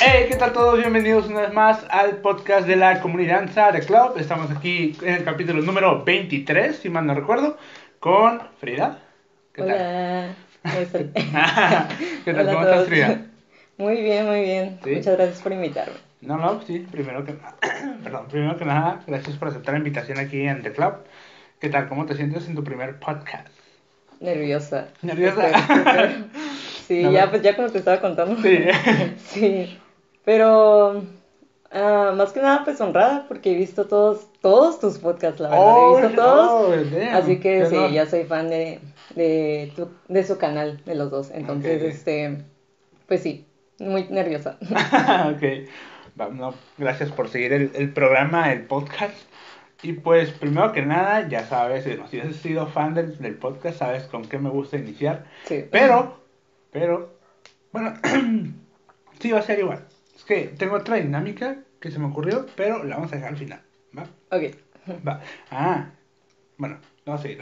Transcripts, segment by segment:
Hey, ¿qué tal todos? Bienvenidos una vez más al podcast de la comunidad de Club. Estamos aquí en el capítulo número 23, si mal no recuerdo, con Frida. ¿Qué tal? Hola. ¿Cómo están? ¿Qué tal? Hola ¿Cómo estás. Frida? Muy bien, muy bien. ¿Sí? Muchas gracias por invitarme. No, no, sí, primero que nada, perdón, primero que nada, gracias por aceptar la invitación aquí en The Club. ¿Qué tal? ¿Cómo te sientes en tu primer podcast? Nerviosa. ¿Nerviosa? Súper. Sí, No, ya, pues ya como te estaba contando. Sí. Sí. Pero ah, más que nada, pues honrada, porque he visto todos, todos tus podcasts, la verdad. Oh, he visto todos. oh, damn, Así que sí, ya soy fan de, de, tu- de su canal, de los dos. Entonces, este, pues sí, muy nerviosa. ok. No, gracias por seguir el, el programa, el podcast. Y pues, primero que nada, ya sabes, eh, si has sido fan del, del podcast, sabes con qué me gusta iniciar. Sí. Pero, pero, bueno, sí va a ser igual. Es que tengo otra dinámica que se me ocurrió, pero la vamos a dejar al final. ¿Va? Ok. Va. Ah, bueno, vamos a seguir.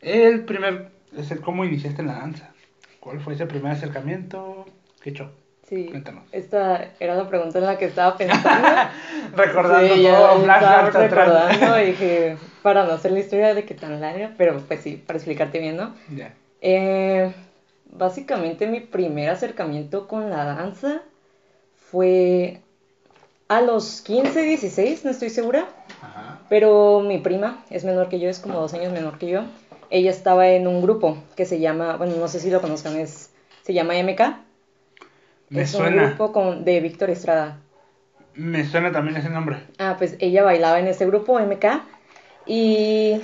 El primer, es el cómo iniciaste en la danza. ¿Cuál fue ese primer acercamiento? ¿Qué show? Sí, Cuéntanos. esta era la pregunta en la que estaba pensando. Recordando sí, todo, estaba recordando y dije, para no hacer la historia de que tan larga, pero pues sí, para explicarte bien, ¿no? Ya. Eh, básicamente mi primer acercamiento con la danza fue a los 15, 16, no estoy segura, Ajá. pero mi prima es menor que yo, es como dos años menor que yo. Ella estaba en un grupo que se llama, bueno, no sé si lo conozcan, es, se llama MK. Me es un suena. grupo con, de Víctor Estrada. Me suena también ese nombre. Ah, pues ella bailaba en ese grupo MK y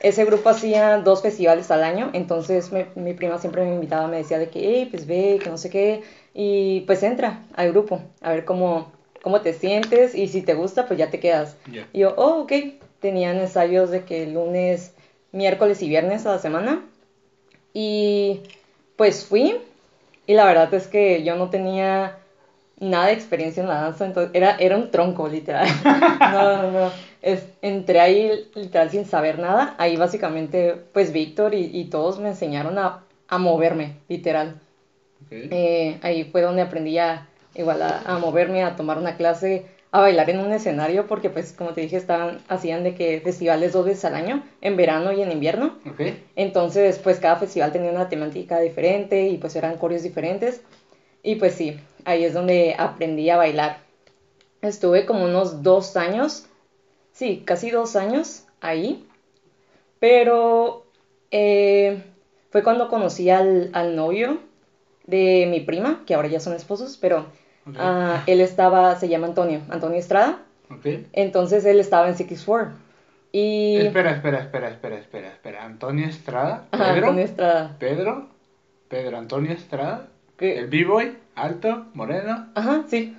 ese grupo hacía dos festivales al año, entonces me- mi prima siempre me invitaba, me decía de que, hey, pues ve, que no sé qué, y pues entra al grupo, a ver cómo, cómo te sientes y si te gusta, pues ya te quedas. Ya. Y yo, oh, ok, tenían ensayos de que lunes, miércoles y viernes a la semana y pues fui y la verdad es que yo no tenía nada de experiencia en la danza, entonces era, era un tronco, literal. No, no, no. Es, entré ahí literal sin saber nada. Ahí básicamente, pues Víctor y, y todos me enseñaron a, a moverme, literal. Eh, ahí fue donde aprendí a, igual a, a moverme, a tomar una clase, a bailar en un escenario, porque pues como te dije, estaban, hacían de que festivales dos veces al año, en verano y en invierno. Entonces, pues cada festival tenía una temática diferente y pues eran coreos diferentes. Y pues sí, ahí es donde aprendí a bailar. Estuve como unos dos años, sí, casi dos años ahí. Pero eh, fue cuando conocí al, al novio de mi prima, que ahora ya son esposos, pero Ok. ah, él estaba, se llama Antonio, Antonio Estrada. Ok. Entonces él estaba en Six Four. Y... Espera, espera, espera, espera, espera, espera. Antonio Estrada. Ajá, Pedro. Antonio Estrada. Pedro. Pedro Antonio Estrada. ¿Qué? El B-Boy. Alto. Moreno. Ajá, sí.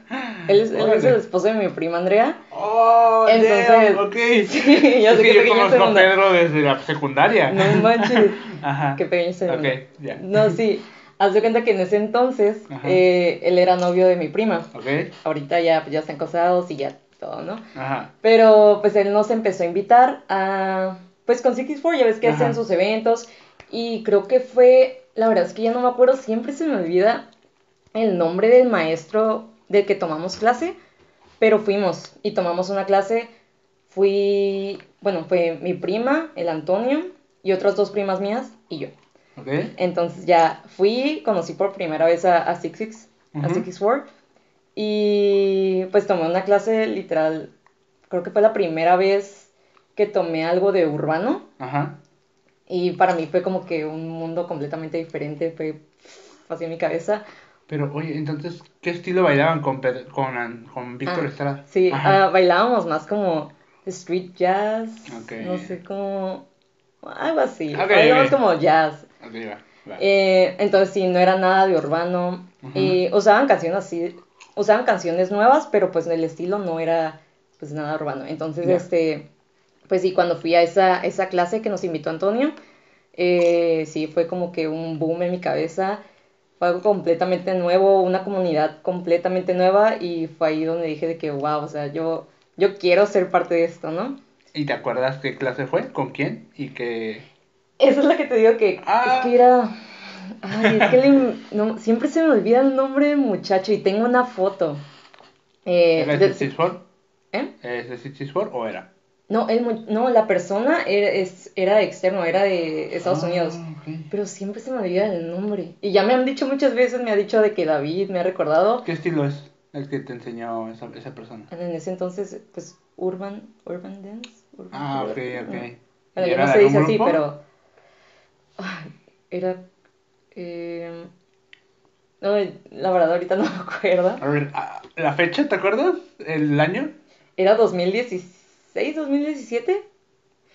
Él es, él es el esposo de mi prima Andrea. Oh, Entonces- damn, ok. Sí, ya es sé que que yo conozco a. Pedro desde la secundaria. No manches. Ajá. Qué pequeño segundo. Ok, ya. No, sí. Haz de cuenta que en ese entonces eh, él era novio de mi prima. Ahorita ya, pues, ya están casados y ya todo, ¿no? Ajá. Pero pues él nos empezó a invitar a, pues con Six Four, ya ves que Ajá. hacen sus eventos. Y creo que fue, la verdad es que ya no me acuerdo, siempre se me olvida el nombre del maestro del que tomamos clase, pero fuimos y tomamos una clase. Fui, bueno, fue mi prima, el Antonio, y otras dos primas mías y yo. Entonces ya fui, conocí por primera vez a, a Six Six, a. Six Four, y pues tomé una clase literal, creo que fue la primera vez que tomé algo de urbano, Ajá. y para mí fue como que un mundo completamente diferente, fue así en mi cabeza. Pero, oye, entonces, ¿qué estilo bailaban con, Pedro- con, con Víctor Ah, Estrada? Sí, ah, bailábamos más como street jazz, Ok. no sé cómo, algo así, Ok, bailábamos ok. como jazz. Ok, va, va. Eh, entonces sí, no era nada de urbano. Ujú. Y usaban canciones así, usaban canciones nuevas, pero pues el estilo no era pues nada urbano. Entonces, este, pues sí, cuando fui a esa, esa clase que nos invitó Antonio, eh, sí, fue como que un boom en mi cabeza. Fue algo completamente nuevo, una comunidad completamente nueva y fue ahí donde dije de que, wow, o sea, yo, yo quiero ser parte de esto, ¿no? ¿Y te acuerdas qué clase fue? ¿Con quién? ¿Y qué...? Esa es la que te digo que, Ah. es que era... Ay, es que le- no, siempre se me olvida el nombre del muchacho y tengo una foto. Eh, ¿Era de-? ¿eh? ¿Es de Six Four o era? No, el, mu- no, la persona era, es, era de externo, era de Estados Ah, Unidos. Pero siempre se me olvida el nombre. Y ya me han dicho muchas veces, me ha dicho de que David me ha recordado. ¿Qué estilo es el que te enseñó esa, esa persona? En ese entonces, pues, Urban, Urban Dance. Ah, ok, ok. ¿no? ¿Y Bueno, ya no se dice así, grupo? pero. Ay, Era. eh, No, la verdad, ahorita no me acuerdo. A ver, ah, ¿la fecha, te acuerdas? ¿El año? Era 2016, 2017.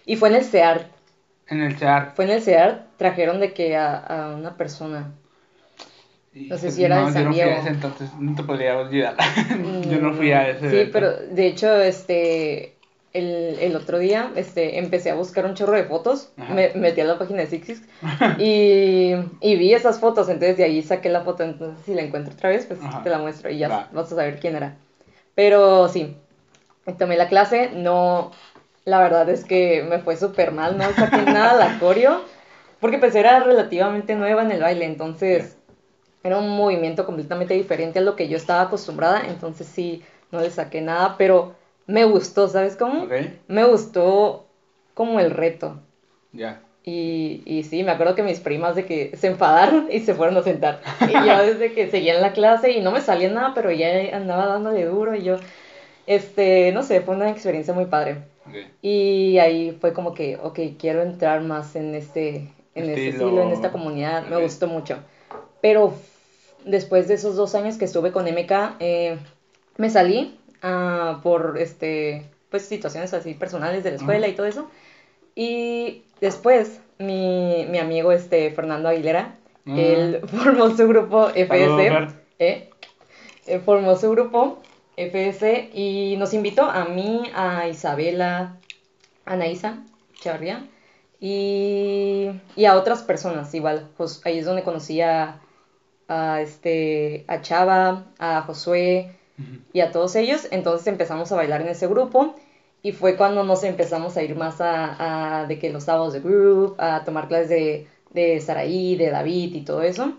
Y fue en el CEAR. En el CEAR. Fue en el CEAR, trajeron de que a, a una persona. No sé si era de San yo no fui a Diego. ese, entonces no te podría olvidar. yo no fui a ese. Sí, evento. pero de hecho, este. El, el otro día este, empecé a buscar un chorro de fotos, me metí a la página de Six Six y, y vi esas fotos, entonces de ahí saqué la foto, entonces si la encuentro otra vez, pues Ajá. te la muestro y ya Va. vas a saber quién era. Pero sí, tomé la clase, no, la verdad es que me fue súper mal, no saqué nada la coreo, porque pues era relativamente nueva en el baile, entonces era un movimiento completamente diferente a lo que yo estaba acostumbrada, entonces sí, no le saqué nada, pero me gustó, ¿sabes cómo? Ok, Me gustó como el reto. ya. Y, y sí, me acuerdo que mis primas de que se enfadaron y se fueron a sentar. Y yo desde que seguía en la clase y no me salía nada, pero ya andaba dándole duro y yo, este, no sé, fue una experiencia muy padre. ok. Y ahí fue como que, ok, quiero entrar más en este, en este Estilo. estilo, en esta comunidad, me gustó mucho. Pero después de esos dos años que estuve con MK, eh, me salí ah, por, este, pues, situaciones así personales de la escuela y todo eso. Y después, mi, mi amigo, este, Fernando Aguilera, Ah. él formó su grupo FS. ¿eh? Eh, formó su grupo FS y nos invitó a mí, a Isabela, a Anaísa Charria y, y a otras personas igual. Jos- ahí es donde conocí a, a, este, a Chava, a Josué Y a todos ellos. Entonces empezamos a bailar en ese grupo y fue cuando nos empezamos a ir más a, a de que los sábados de group, a tomar clases de, de Saraí, de David y todo eso.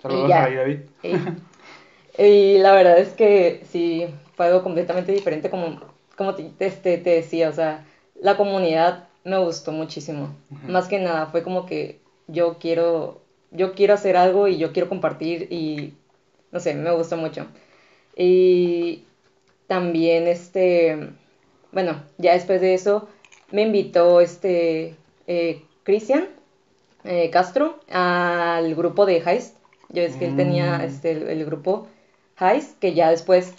Saludos ya. a David. Y, y la verdad es que sí, fue algo completamente diferente como, como te, este, te decía, o sea, la comunidad me gustó muchísimo. Ujú. Más que nada, fue como que yo quiero, yo quiero hacer algo y yo quiero compartir y, no sé, me gustó mucho. Y también, este, bueno, ya después de eso, me invitó, este, eh, Cristian eh, Castro al grupo de Heist. Yo es que él tenía Mm. este, el, el grupo Heist, que ya después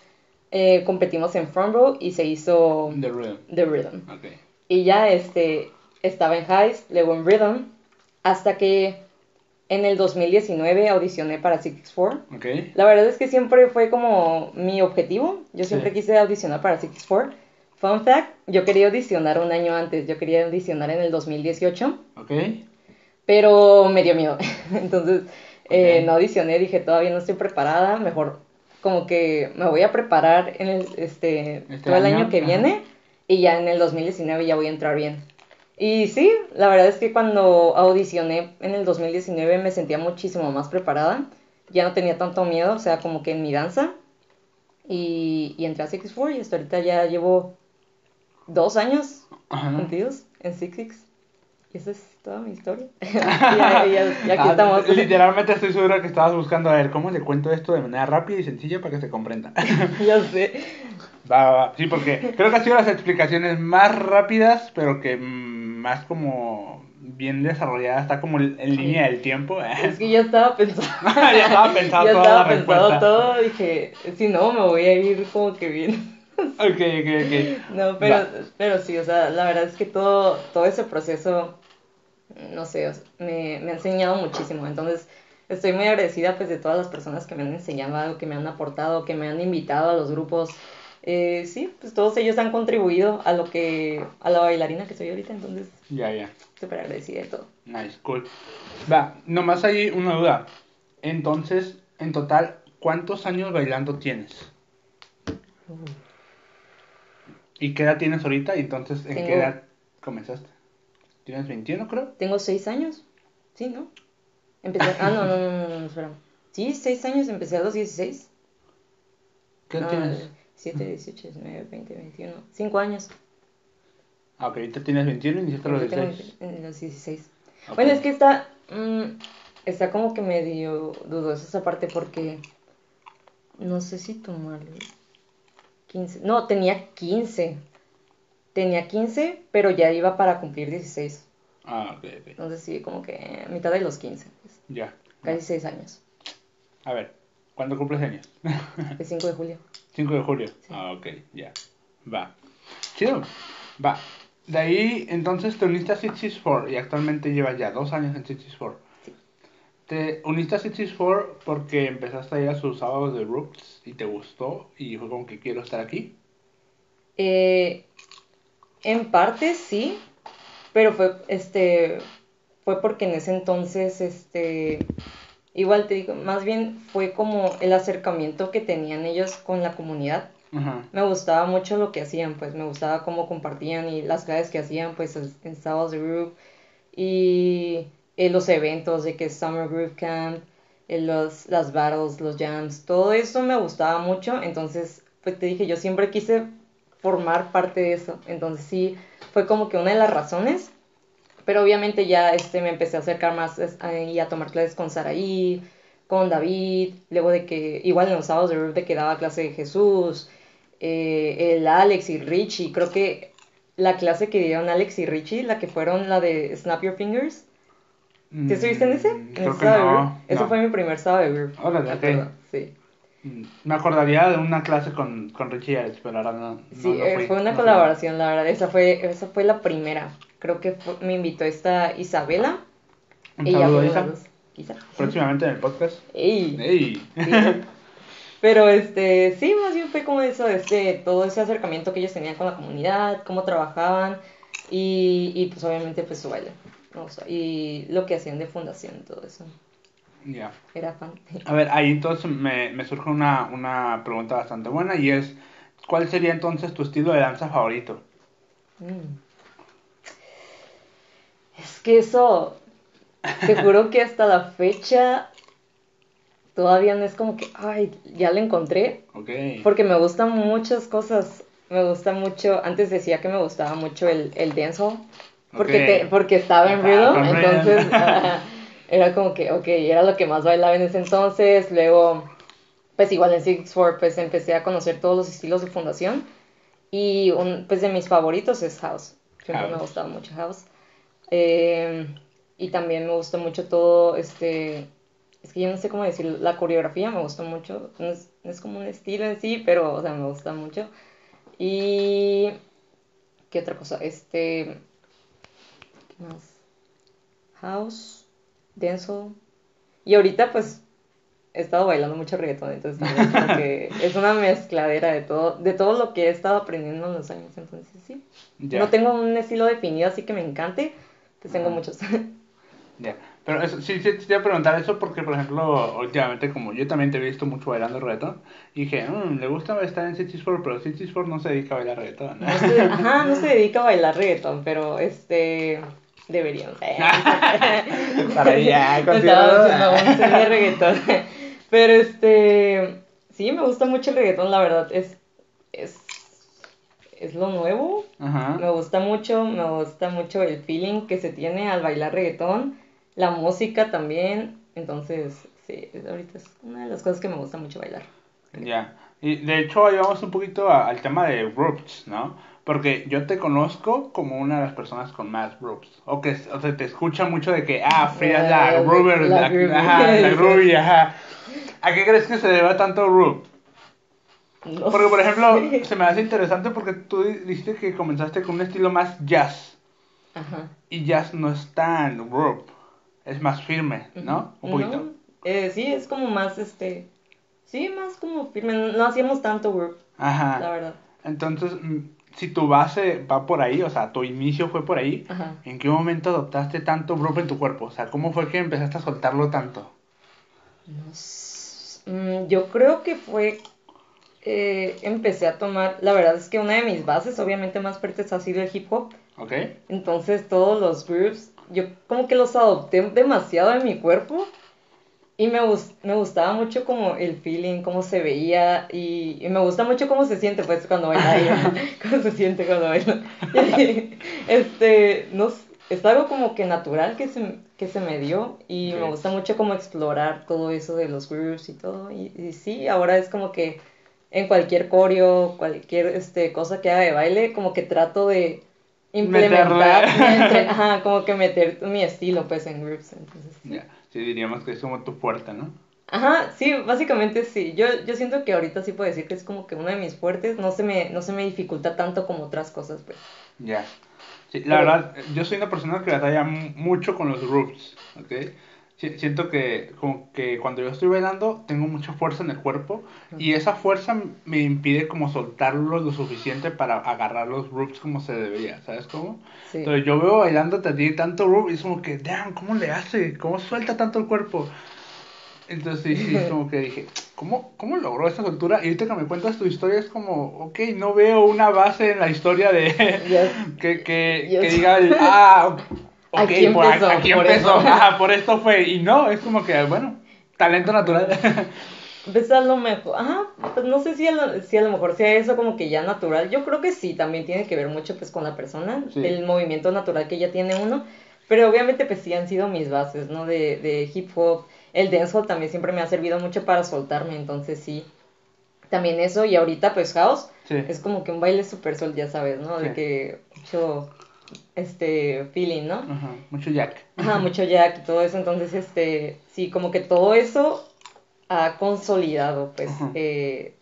eh, competimos en Front Row y se hizo The Rhythm. The Rhythm. Ok. Y ya este, estaba en Heist, luego en Rhythm, hasta que en el 2019 audicioné para Six Four. Ok. La verdad es que siempre fue como mi objetivo. Yo siempre Sí. quise audicionar para Six Four. Fun fact, yo quería audicionar un año antes. Yo quería audicionar en el 2018 Ok. pero me dio miedo. Entonces, eh, no audicioné, dije, todavía no estoy preparada, mejor como que me voy a preparar en el, este, Este todo el año, año, que ajá. viene y ya en el 2019 ya voy a entrar bien. Y sí, la verdad es que cuando audicioné en el 2019 me sentía muchísimo más preparada, ya no tenía tanto miedo, o sea, como que en mi danza. Y, y entré a Six Four y hasta ahorita ya llevo dos años contidos en Six Six. Y esa es toda mi historia. y, ya- ya- ya aquí Ah, estamos. Literalmente estoy seguro que estabas buscando a ver cómo le cuento esto de manera rápida y sencilla para que se comprenda. ya sé. Va, va, va. Sí, porque creo que han sido las explicaciones más rápidas, pero que mm, más como bien desarrollada, está como en Sí. línea del tiempo. Es que ya estaba pensando. ya estaba pensado ya toda estaba la pensado respuesta. todo. Dije, si no, me voy a ir como que bien. Ok, ok, ok. No, pero, Va. pero sí, o sea, la verdad es que todo, todo ese proceso, no sé, o sea, me, me ha enseñado muchísimo. Entonces, estoy muy agradecida pues de todas las personas que me han enseñado que me han aportado, que me han invitado a los grupos. Eh, sí, pues todos ellos han contribuido a lo que, a la bailarina que soy ahorita, entonces, Ya, ya. súper agradecida de todo. Nice, cool. Va, nomás hay una duda. Entonces, en total, ¿cuántos años bailando tienes? ¿Y qué edad tienes ahorita? Y entonces, ¿en qué edad comenzaste? ¿Tienes 21, creo? Tengo 6 años. Sí, ¿no? Empecé. Ah, no, no, no, no, no, no, espera. Sí, 6 años, empecé a los 16. ¿Qué No, tienes? 7, 18, 19, 20, 21. 5 años. Ah, ok, ahorita tienes 21 y iniciaste a los Ahorita tengo 16. en los 16. Ok. Bueno, es que está. mm, está como que medio dudosa esa parte porque. No sé si tomarlo. 15. No, tenía 15. Tenía 15, pero ya iba para cumplir 16. Ah, ok, ok. Entonces sí, como que a mitad de los 15. pues, Ya. casi 6 años. A ver, ¿cuándo cumples años? El 5 de julio. 5 de julio. Sí. Ah, ok, ya. Va. Chido. Va. De ahí, entonces te uniste a Sixties 4 y actualmente llevas ya dos años en Sixties 4. Sí. Te uniste a Sixties 4 porque empezaste a ir a sus sábados de Roots y te gustó y fue como que quiero estar aquí. Eh, en parte sí, pero fue este fue porque en ese entonces este igual te digo, más bien fue como el acercamiento que tenían ellos con la comunidad. Ajá. Me gustaba mucho lo que hacían, pues me gustaba cómo compartían y las clases que hacían pues en de Groove y eh, los eventos de que Summer Groove Camp, eh, los, las battles, los jams, todo eso me gustaba mucho, entonces pues te dije, yo siempre quise formar parte de eso, entonces sí, fue como que una de las razones, pero obviamente ya este, me empecé a acercar más a- y a tomar clases con Saraí, con David, luego de que, igual en los sábados de Groove de que daba clase de Jesús, eh, el Alex y Richie, creo que la clase que dieron Alex y Richie, la que fueron la de Snap Your Fingers, ¿te estuviste en ese? Mm, En Creo ese que no. Eso no. fue mi primer sábado. Órale, me ok. acuerdo, Sí, Mm, Me acordaría de una clase con, con Richie y Alex, pero ahora no. no- sí eh, fue una colaboración, la verdad, esa fue, esa fue la primera. Creo que fue- me invitó esta Isabela. Un Ella saludo, Isa. Isa. Próximamente en el podcast. Ey. ¡Ey! Sí. Pero este, sí, más bien fue como eso, este, todo ese acercamiento que ellos tenían con la comunidad, cómo trabajaban y, y pues obviamente pues su baile. Y lo que hacían de fundación, todo eso. Ya. Era fan. A ver, ahí entonces me, me surge una, una pregunta bastante buena y es, ¿cuál sería entonces tu estilo de danza favorito? Mm. Es que eso, te juro que hasta la fecha todavía no es como que, ay, ya lo encontré. Porque me gustan muchas cosas. Me gusta mucho, antes decía que me gustaba mucho el, el dancehall. Porque, Ok. te- porque estaba en rhythm, entonces ajá, era como que, ok, era lo que más bailaba en ese entonces. Luego, pues igual en Six Four, pues empecé a conocer todos los estilos de fundación. Y un, pues de mis favoritos es House. Siempre me House. ha gustado mucho House. Eh, y también me gusta mucho todo, este, es que yo no sé cómo decir, la coreografía me gusta mucho. No es, no es como un estilo en sí, pero, o sea, me gusta mucho. Y, ¿qué otra cosa? Este, ¿qué más? House, dancehall. Y ahorita, pues, he estado bailando mucho reggaetón, entonces también como que es una mezcladera de todo, de todo lo que he estado aprendiendo en los años, entonces sí. No tengo un estilo definido así que me encante, pues tengo muchos. Ya. Pero eso, sí, te iba a preguntar eso porque, por ejemplo, últimamente, como yo también te he visto mucho bailando reggaetón, dije, "Mm, le gusta estar en Four, pero Four no se dedica a bailar reggaetón. No se, ajá, no se dedica a bailar reggaetón, pero este deberían. Para allá, continuamos. reggaetón. Pero este sí me gusta mucho el reggaetón, la verdad, es es lo nuevo. Ajá. Me gusta mucho, me gusta mucho el feeling que se tiene al bailar reggaetón, la música también. Entonces, sí, ahorita es una de las cosas que me gusta mucho bailar. Ya. Y de hecho, ahí vamos un poquito a- al tema de groups, ¿no? Porque yo te conozco como una de las personas con más groups. O que o sea, te escucha mucho de que, ah, Frida es la La- la la, groovy. ajá. ¿A qué crees que se deba tanto group? No Porque, por ejemplo, sé. se me hace interesante porque tú dijiste que comenzaste con un estilo más jazz. Ajá. Y jazz no es tan group. Es más firme, ¿no? Un poquito. No, eh, sí, es como más, este, sí, más como firme, no, hacíamos tanto la Ajá. verdad. Entonces, mm, si tu base va por ahí, o sea, tu inicio fue por ahí, Ajá. ¿en qué momento adoptaste tanto group en tu cuerpo? O sea, ¿cómo fue que empezaste a soltarlo tanto? No s- mm, yo creo que fue, eh, empecé a tomar, la verdad es que una de mis bases, obviamente más fuertes ha sido el hip hop, Ok. Entonces todos los groups, yo como que los adopté demasiado en mi cuerpo y me, me gustaba mucho como el feeling, cómo se veía y, y me gusta mucho cómo se siente pues cuando baila cómo se siente cuando baila. Este, no es algo como que natural que se, que se me dio y me gusta mucho como explorar todo eso de los groups y todo y, y sí, ahora es como que en cualquier coreo, cualquier este, cosa que haga de baile, como que trato de implementar, entre- ajá, como que meter mi estilo pues en groups, entonces sí. Ya. Sí, diríamos que es como tu fuerte, ¿no? Ajá, sí, básicamente sí. Yo, yo siento que ahorita sí puedo decir que es como que uno de mis fuertes, no se me, no se me dificulta tanto como otras cosas, pues. Ya. Sí, la Pero- verdad, yo soy una persona que batalla mu- mucho con los groups, ¿ok? Si- Siento que como que cuando yo estoy bailando tengo mucha fuerza en el cuerpo y esa fuerza me impide como soltarlo lo suficiente para agarrar los groups como se debería, ¿sabes cómo? Sí. Entonces yo veo bailando a ti tanto group y es como que, damn, ¿cómo le hace? ¿Cómo suelta tanto el cuerpo? Entonces sí, sí, como que dije, ¿cómo, ¿cómo logró esa soltura? Y ahorita que me cuentas tu historia es como, ok, no veo una base en la historia de que, que, que diga, ah, ok, Aquí por, empezó, aquí por empezó, eso. ajá, por esto fue. Y no, es como que, bueno, talento natural. Pues a lo mejor, ajá, pues no sé si a, lo, si a lo mejor sea eso como que ya natural. Yo creo que sí, también tiene que ver mucho pues con la persona, Sí. el movimiento natural que ya tiene uno. Pero obviamente pues sí han sido mis bases, ¿no? De, de hip hop. El dancehall también siempre me ha servido mucho para soltarme, entonces sí. También eso, y ahorita pues house Sí. es como que un baile super sol, ya sabes, ¿no? De Sí. que mucho, este, feeling, ¿no? Ajá, mucho jack. Ajá, mucho jack y todo eso, entonces, este, sí, como que todo eso ha consolidado, pues, eh,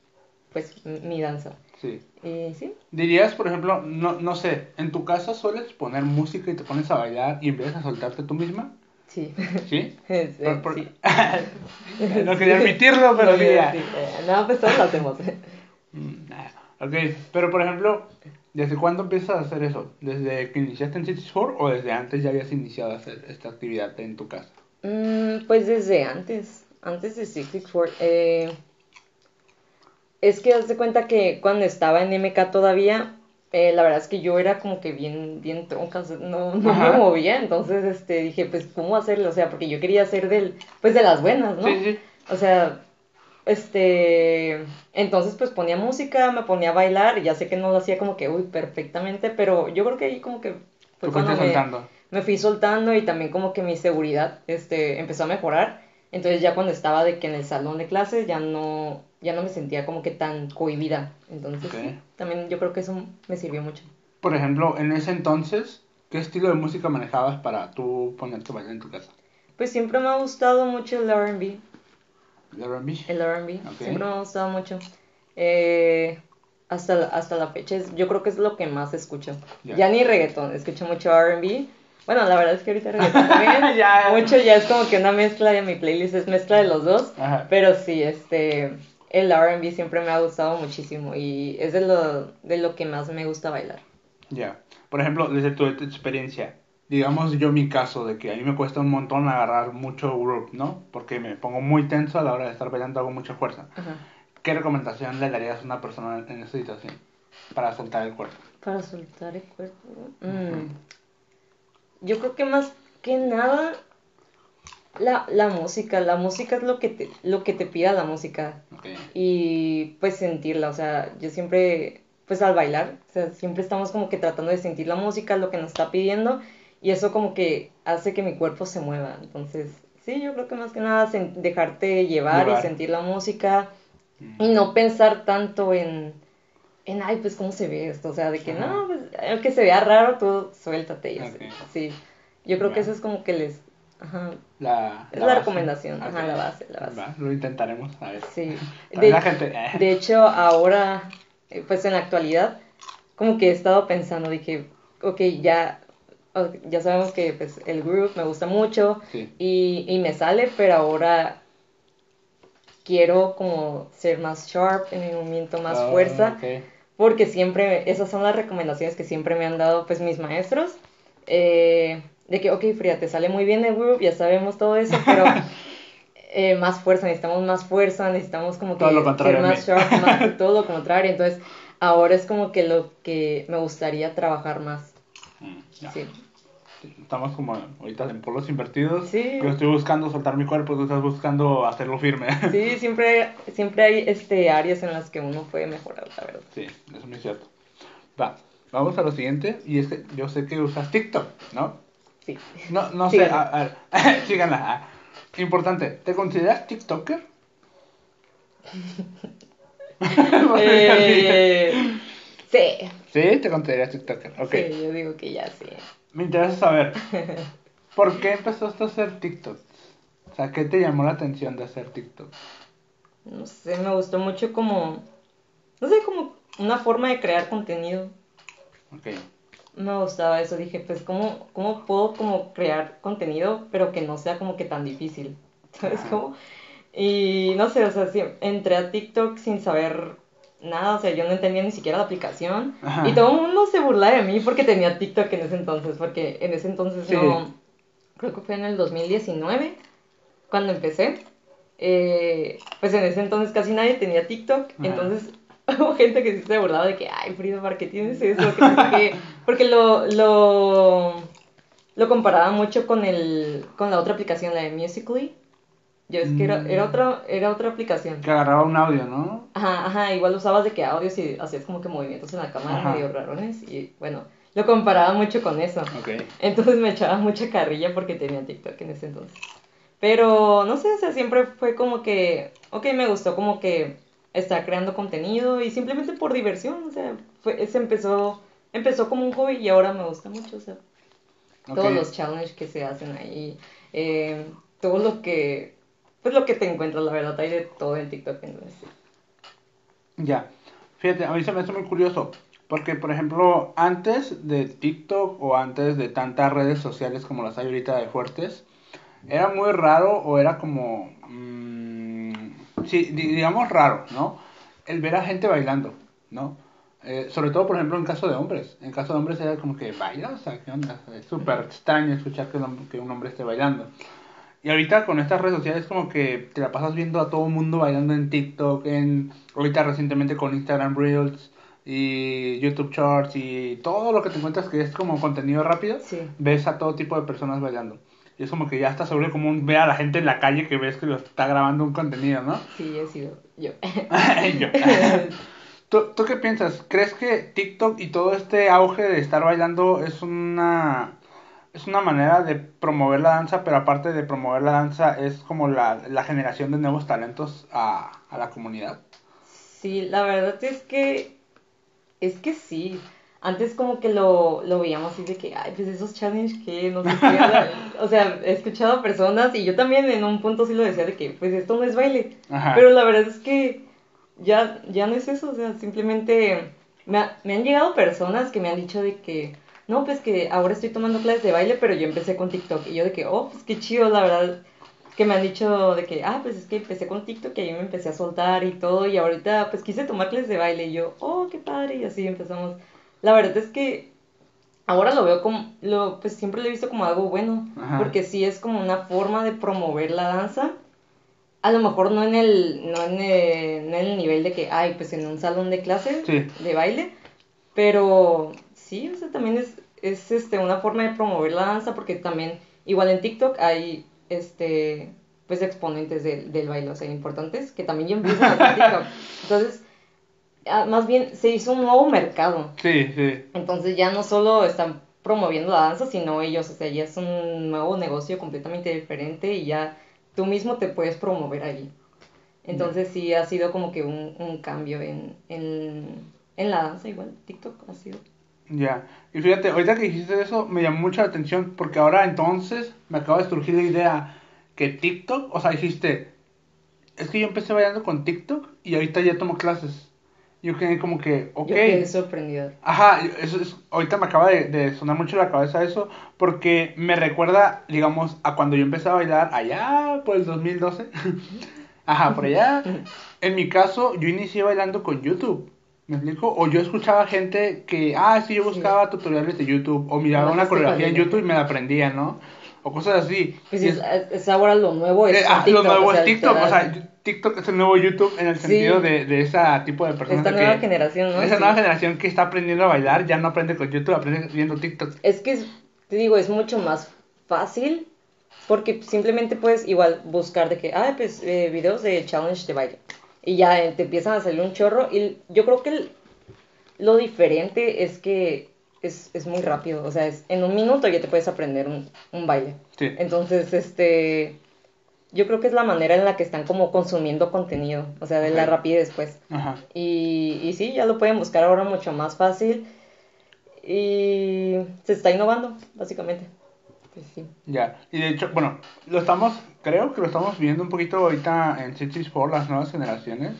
pues, mi danza. Sí. Y sí, Dirías, por ejemplo, no, no sé, en tu casa sueles poner música y te pones a bailar y empiezas a soltarte tú misma, sí. ¿sí? Sí, Por- por- sí. no quería admitirlo, pero sí, eh, No, pues todos lo hacemos. Mm. Ok, pero por ejemplo, ¿desde cuándo empiezas a hacer eso? ¿Desde que iniciaste en City Sport o desde antes ya habías iniciado a hacer esta actividad en tu casa? Mm, pues desde antes, antes de Six Four, eh, es que haz de cuenta que cuando estaba en MK todavía, eh, la verdad es que yo era como que bien, bien tronca, no, no Ajá. me movía, entonces este, dije, pues, ¿cómo hacerlo? O sea, porque yo quería ser del, pues, de las buenas, ¿no? Sí, sí. O sea, este, entonces pues ponía música, me ponía a bailar, y ya sé que no lo hacía como que, uy, perfectamente, pero yo creo que ahí como que fue cuando me, soltando. me fui soltando y también como que mi seguridad este, empezó a mejorar. Entonces ya cuando estaba de que en el salón de clases ya no, ya no me sentía como que tan cohibida. Entonces sí, también yo creo que eso me sirvió mucho. Por ejemplo, en ese entonces, ¿qué estilo de música manejabas para tú ponerte a bailar en tu casa? Pues siempre me ha gustado mucho el R&B. ¿El R&B? El R&B, Ok. siempre me ha gustado mucho. Eh, hasta, la- hasta la fecha es- yo creo que es lo que más escucho. Ya. Ya ni reggaetón, escucho mucho R&B. Bueno, la verdad es que ahorita reggaetón también. Ya. Mucho ya es como que una mezcla de mi playlist, es mezcla de los dos. Ajá. Pero sí, este, el R&B siempre me ha gustado muchísimo y es de lo, de lo que más me gusta bailar. Ya. Por ejemplo, desde tu, tu experiencia, digamos yo mi caso de que a mí me cuesta un montón agarrar mucho group, ¿no? Porque me pongo muy tenso a la hora de estar bailando, hago mucha fuerza. ¿Qué recomendación le darías a una persona en, esa situación para soltar el cuerpo? Para soltar el cuerpo. mm, Yo creo que más que nada la, la música. La música es lo que te, lo que te pida la música. Y pues sentirla. O sea, yo siempre, pues al bailar, o sea, siempre estamos como que tratando de sentir la música, lo que nos está pidiendo. Y eso como que hace que mi cuerpo se mueva. Entonces, sí, yo creo que más que nada dejarte llevar, Llevar. y sentir la música. Mm. Y no pensar tanto en, en, ay, pues cómo se ve esto. O sea, de que Ajá. no, pues aunque se vea raro, tú suéltate y así. Ok. Sí, yo creo que eso es como que les, ajá, La, Es la base. recomendación, ajá, Ok. la base, la base. Va, lo intentaremos, a ver. sí. De, la gente... eh. de hecho, ahora, eh, pues en la actualidad, como que he estado pensando, dije, ok, ya, ya sabemos que pues el group me gusta mucho Sí. y, y me sale, pero ahora quiero como ser más sharp en mi movimiento, más Ah, fuerza. porque siempre, esas son las recomendaciones que siempre me han dado pues mis maestros, eh, de que, ok, Frida, te sale muy bien el group, ya sabemos todo eso, pero eh, más fuerza, necesitamos más fuerza, necesitamos como que Todo lo contrario ser más sharp, más todo lo contrario, entonces ahora es como que lo que me gustaría trabajar más. Mm. Sí. Estamos como ahorita en polos invertidos. Sí. Yo estoy buscando soltar mi cuerpo, tú estás buscando hacerlo firme. Sí, siempre, siempre hay este, áreas en las que uno puede mejorar, la verdad. Sí, eso es muy cierto. Va, vamos a lo siguiente. Y es que yo sé que usas TikTok, ¿no? Sí. No, no sé, a, a síganla. ah. Importante, ¿te consideras TikToker? Eh, sí. Sí, te consideras TikToker. Ok. Sí, yo digo que ya sí. Me interesa saber, ¿por qué empezaste a hacer TikTok? O sea, ¿qué te llamó la atención de hacer TikTok? No sé, me gustó mucho como, no sé, como una forma de crear contenido. Ok. Me gustaba eso, dije, pues, ¿cómo, cómo puedo como crear contenido, pero que no sea como que tan difícil? ¿Sabes Ajá. cómo? Y no sé, o sea, sí, entré a TikTok sin saber nada, o sea, yo no entendía ni siquiera la aplicación. Ajá. Y todo el mundo se burlaba de mí porque tenía TikTok en ese entonces, porque en ese entonces Sí. no, creo que fue en el 2019 cuando empecé. Eh, pues en ese entonces casi nadie tenía TikTok, Ajá. entonces hubo gente que sí se burlaba de que, ay, Frida, ¿para qué tienes eso? Que no sé qué". Porque lo, lo, lo comparaba mucho con, el, con la otra aplicación, la de Musical.ly. Yo es que era, Mm. era, otra, era otra aplicación. Que agarraba un audio, ¿no? Ajá, ajá, igual usabas de que audios y hacías como que movimientos en la cámara Ajá. medio rarones y bueno, lo comparaba mucho con eso. Ok. Entonces me echaba mucha carrilla porque tenía TikTok en ese entonces. Pero no sé, o sea, siempre fue como que, ok, me gustó como que estar creando contenido y simplemente por diversión, o sea, fue, se empezó, empezó como un hobby y ahora me gusta mucho, o sea, todos los challenges que se hacen ahí, eh, todo lo que, pues lo que te encuentras, la verdad, hay de todo en TikTok, entonces. Ya. Fíjate, a mí se me hace muy curioso. Porque, por ejemplo, antes de TikTok o antes de tantas redes sociales como las hay ahorita de fuertes, era muy raro o era como. mm, sí, di- digamos raro, ¿no? El ver a gente bailando, ¿no? Eh, sobre todo, por ejemplo, en caso de hombres. En caso de hombres era como que baila, o sea, ¿qué onda? Es súper extraño escuchar que, que un hombre esté bailando. Y ahorita con estas redes sociales como que te la pasas viendo a todo el mundo bailando en TikTok, en ahorita recientemente con Instagram Reels y YouTube Shorts y todo lo que te encuentras que es como contenido rápido, Sí. ves a todo tipo de personas bailando. Y es como que ya está sobre común ver a la gente en la calle que ves que lo está grabando un contenido, ¿no? Sí, he sido yo. Yo. ¿Tú, ¿Tú qué piensas? ¿Crees que TikTok y todo este auge de estar bailando es una es una manera de promover la danza, pero aparte de promover la danza es como la, la generación de nuevos talentos a, a la comunidad? Sí, la verdad es que es que sí. Antes como que lo, lo veíamos así de que, ay, pues esos challenges que no sé qué. o sea, he escuchado a personas y yo también en un punto sí lo decía de que, pues esto no es baile. Ajá. Pero la verdad es que ya, ya no es eso, o sea, simplemente me, ha- me han llegado personas que me han dicho de que, no, pues que ahora estoy tomando clases de baile, pero yo empecé con TikTok. Y yo de que, oh, pues qué chido, la verdad, que me han dicho de que, ah, pues es que empecé con TikTok y ahí me empecé a soltar y todo, y ahorita pues quise tomar clases de baile y yo, oh, qué padre, y así empezamos. La verdad es que ahora lo veo como, lo, pues siempre lo he visto como algo bueno, Ajá. porque sí es como una forma de promover la danza. A lo mejor no en el, no en el, no en el nivel de que, ay, pues en un salón de clases Sí. de baile, pero sí, o sea, también es, es este, una forma de promover la danza, porque también, igual en TikTok hay, este, pues exponentes del- del baile, o sea, importantes, que también ya empiezan a TikTok. Entonces, ah, más bien se hizo un nuevo mercado. Sí, sí. Entonces ya no solo están promoviendo la danza, sino ellos, o sea, ya es un nuevo negocio completamente diferente y ya tú mismo te puedes promover allí. Entonces sí ha sido como que un, un cambio en, en, en la danza, igual TikTok ha sido. Ya. Y fíjate, ahorita que dijiste eso me llamó mucho la atención porque ahora entonces me acaba de surgir la idea que TikTok, o sea, dijiste, es que yo empecé bailando con TikTok y ahorita ya tomo clases. Yo quedé como que, ok. Yo quedé sorprendida. Ajá, eso es, ahorita me acaba de, de sonar mucho la cabeza eso, porque me recuerda, digamos, a cuando yo empecé a bailar allá por el 2012. Ajá, por allá. En mi caso, yo inicié bailando con YouTube. ¿Me explico? O yo escuchaba gente que, ah, sí, yo Sí. buscaba tutoriales de YouTube, o miraba una coreografía en. YouTube y me la aprendía, ¿no? o cosas así. Pues es, es ahora lo nuevo, es eh, ah, TikTok, lo nuevo o sea, es TikTok, o sea, TikTok es el nuevo YouTube en el Sí. sentido de, de ese tipo de personas. Esta de nueva que- generación, ¿no? Esa Sí. nueva generación que está aprendiendo a bailar ya no aprende con YouTube, aprende viendo TikTok. Es que, es- te digo, es mucho más fácil porque simplemente puedes igual buscar de que, ah, pues eh, videos de challenge de baile. Y ya eh, te empiezan a salir un chorro. Y yo creo que el- lo diferente es que es, es muy rápido. O sea, es, en un minuto ya te puedes aprender un, un baile. Sí. Entonces, este, yo creo que es la manera en la que están como consumiendo contenido. O sea, de la rapidez, pues. Ajá. Y, y sí, ya lo pueden buscar ahora mucho más fácil. Y se está innovando, básicamente. Pues sí. Ya, y de hecho, bueno, lo estamos, creo que lo estamos viendo un poquito ahorita en Cities por las nuevas generaciones.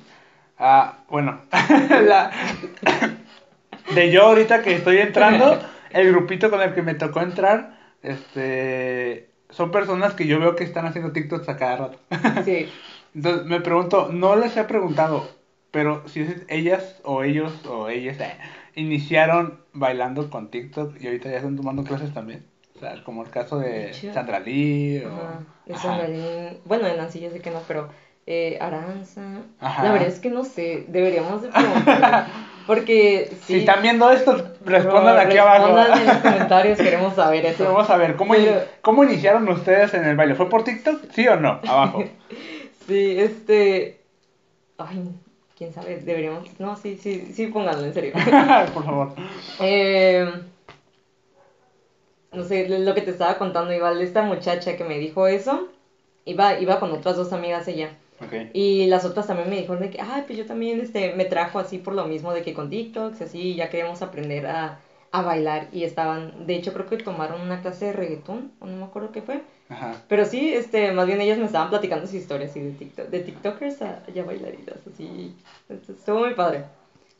Ah, bueno, la, de yo ahorita que estoy entrando, el grupito con el que me tocó entrar, este, son personas que yo veo que están haciendo TikToks a cada rato. Sí. Entonces me pregunto, no les he preguntado, pero si es- ellas o ellos o ellas eh, iniciaron bailando con TikTok y ahorita ya están tomando clases también. O sea, como el caso de. Sandra Lee o... Ajá. De Ajá. Sandalín- Bueno, de Nancy yo sé que no, pero eh, Aranza. Ajá. La verdad es que no sé. Deberíamos de preguntar. Porque sí. Si están viendo esto, respondan aquí abajo. Respondan en los comentarios, queremos saber eso. Vamos a ver, ¿cómo, Pero- ¿cómo iniciaron ustedes en el baile? ¿Fue por TikTok? ¿Sí o no? Abajo. Sí, este. Ay, quién sabe, deberíamos. No, sí, sí, sí, pónganlo, en serio. por favor. Eh, no sé, lo que te estaba contando, igual esta muchacha que me dijo eso, iba, iba con otras dos amigas ella. Y las otras también me dijeron de que, ay, pues yo también este, me trajo así por lo mismo de que con TikToks, así, ya queríamos aprender a, a bailar. Y estaban, de hecho creo que tomaron una clase de reggaetón, o no me acuerdo qué fue. Ajá. Pero sí, este, más bien ellas me estaban platicando su historia así de TikTok, de TikTokers a ya bailarinas, así. Estuvo muy padre.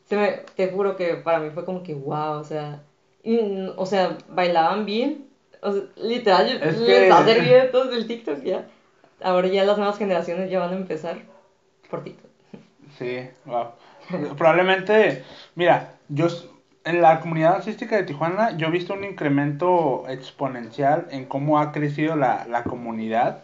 Se me, te juro que para mí fue como que wow, o sea, y, o sea, bailaban bien. O sea, literal, Es les que- servir todos del TikTok ya. Ahora ya las nuevas generaciones ya van a empezar por TikTok. Sí, wow. Probablemente, mira, yo en la comunidad artística de Tijuana, yo he visto un incremento exponencial en cómo ha crecido la, la comunidad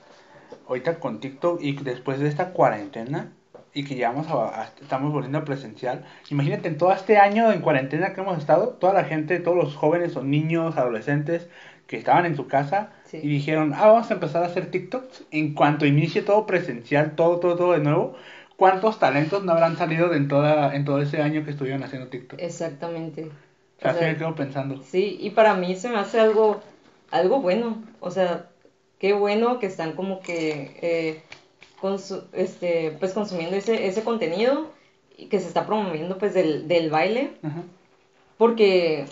ahorita con TikTok y después de esta cuarentena y que ya vamos a, a- estamos volviendo a presencial. Imagínate en todo este año en cuarentena que hemos estado, toda la gente, todos los jóvenes o niños, adolescentes que estaban en su casa Sí. y dijeron, ah, vamos a empezar a hacer TikToks en cuanto inicie todo presencial, todo, todo, todo de nuevo. ¿Cuántos talentos no habrán salido de en, toda, en todo ese año que estuvieron haciendo TikTok? Exactamente. O sea, O así sea, me quedo pensando. Sí, y para mí se me hace algo, algo bueno. O sea, qué bueno que están como que eh, consu- este, pues consumiendo ese, ese contenido que se está promoviendo pues del, del baile. Ajá. Porque,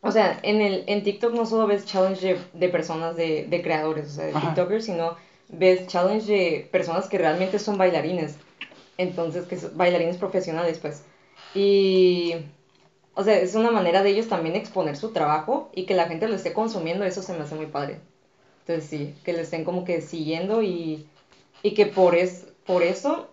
o sea, en, el, en TikTok no solo ves challenge de, de personas, de, de creadores, o sea, de Ajá. TikTokers, sino ves challenge de personas que realmente son bailarines. Entonces, que son bailarines profesionales, pues. Y, o sea, es una manera de ellos también exponer su trabajo y que la gente lo esté consumiendo, eso se me hace muy padre. Entonces, sí, que le estén como que siguiendo y, y que por, es, por eso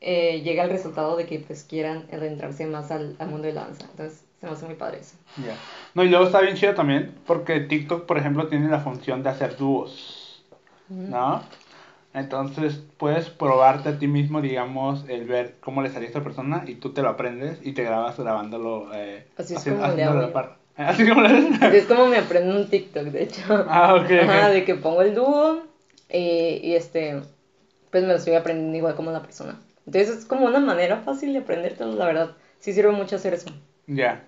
eh, llega el resultado de que pues quieran adentrarse más al, al mundo de la danza. Entonces, se me hace muy padre eso. Ya. No, y luego está bien chido también, porque TikTok, por ejemplo, tiene la función de hacer dúos, ¿no? Entonces puedes probarte a ti mismo, digamos, el ver cómo le salió a esta persona y tú te lo aprendes y te grabas grabándolo. Eh, Así es haciendo- como a la par. Así como es como me aprendo un TikTok, de hecho. Ah, ok. Ajá, ok. de que pongo el dúo eh, y este, pues me lo estoy aprendiendo igual como la persona. Entonces es como una manera fácil de aprendértelo, la verdad. Sí sirve mucho hacer eso. Ya.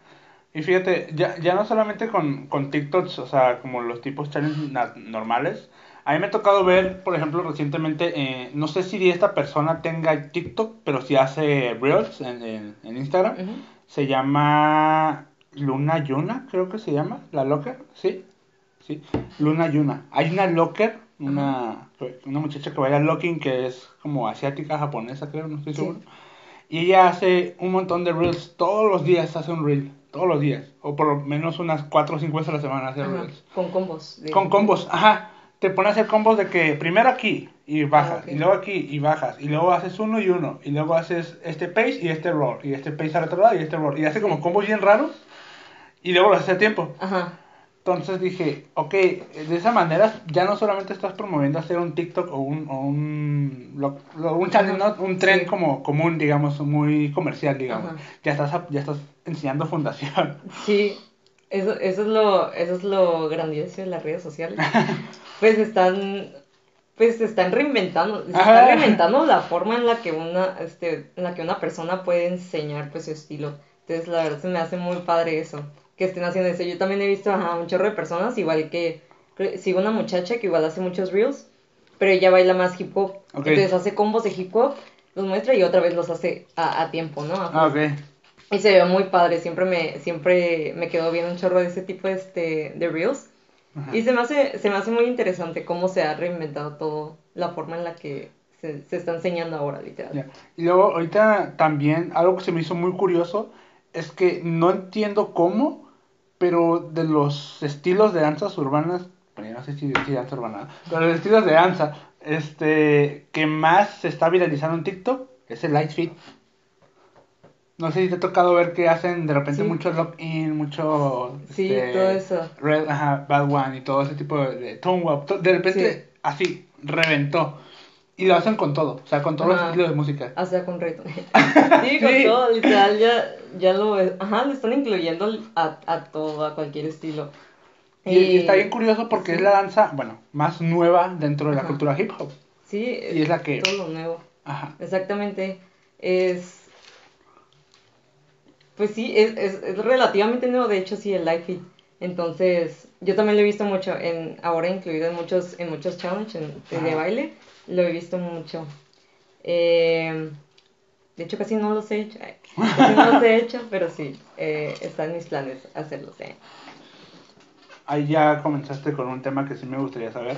Y fíjate, ya, ya no solamente con, con TikToks, o sea, como los tipos challenge na- normales. A mí me ha tocado ver, por ejemplo, recientemente, eh, no sé si esta persona tenga TikTok, pero si hace Reels en, en, en Instagram. Se llama Luna Yuna, creo que se llama, la locker, ¿sí? Sí, Luna Yuna. Hay una locker, una, una muchacha que baila locking que es como asiática, japonesa, creo, no estoy Sí. seguro. Y ella hace un montón de reels, todos los días hace un reel, todos los días. O por lo menos unas 4 o 5 veces a la semana hace Ajá, reels. Con combos. de- Con combos, ajá. Te pone a hacer combos de que primero aquí y bajas, Ah, ok. y luego aquí y bajas, y luego haces uno y uno, y luego haces este pace y este roll, y este pace al otro lado y este roll. Y hace como combos bien raros, y luego lo hace a tiempo. Ajá. Entonces dije, ok, de esa manera ya no solamente estás promoviendo hacer un TikTok o un, o un, lo- lo- un channel, ¿no? un tren Sí. como común, digamos, muy comercial, digamos. Ajá. Ya estás, ya estás enseñando fundación. Sí, eso, eso es lo, eso es lo grandioso de las redes sociales. Pues están, pues se están reinventando, se está reinventando la forma en la que una, este, en la que una persona puede enseñar pues su estilo. Entonces la verdad se me hace muy padre eso, que estén haciendo eso. Yo también he visto ajá, un chorro de personas, igual que, sigo una muchacha que igual hace muchos reels, pero ella baila más hip hop. Ok. Entonces hace combos de hip hop, los muestra y otra vez los hace a, a tiempo, ¿no? A Ah, ok. y se ve muy padre, siempre me, siempre me quedó bien un chorro de ese tipo este, de reels. Ajá. Y se me, hace, se me hace muy interesante cómo se ha reinventado todo, la forma en la que se, se está enseñando ahora, literal. Ya. Y luego, ahorita también, algo que se me hizo muy curioso es que no entiendo cómo, pero de los estilos de danzas urbanas, bueno, no sé si decir danza urbana, pero los estilos de danza, este, que más se está viralizando en TikTok es el light fit. No sé si te ha tocado ver que hacen de repente Sí. mucho lock-in, mucho... Sí, este, todo eso. Red, ajá, Bad One y todo ese tipo de, de tone wap, De repente, Sí. así, reventó. Y lo hacen con todo, o sea, con todos los estilos de música. O sea, con reto. sí, con Sí. todo, literal, ya, ya lo Ajá, lo están incluyendo a, a todo, a cualquier estilo. Y, y está bien curioso porque sí. es la danza, bueno, más nueva dentro de la Ajá. cultura hip hop. Sí, Y es la que- todo lo nuevo. Ajá. Exactamente. Es. Pues sí, es, es, es relativamente nuevo, de hecho, sí, el light fit. Entonces, yo también lo he visto mucho, en, ahora incluido en muchos, en muchos challenges en- de, baile, lo he visto mucho. Eh, de hecho, casi no los he hecho, casi no los he hecho, pero sí, eh, está en mis planes hacerlos. eh. Ahí ya comenzaste con un tema que sí me gustaría saber.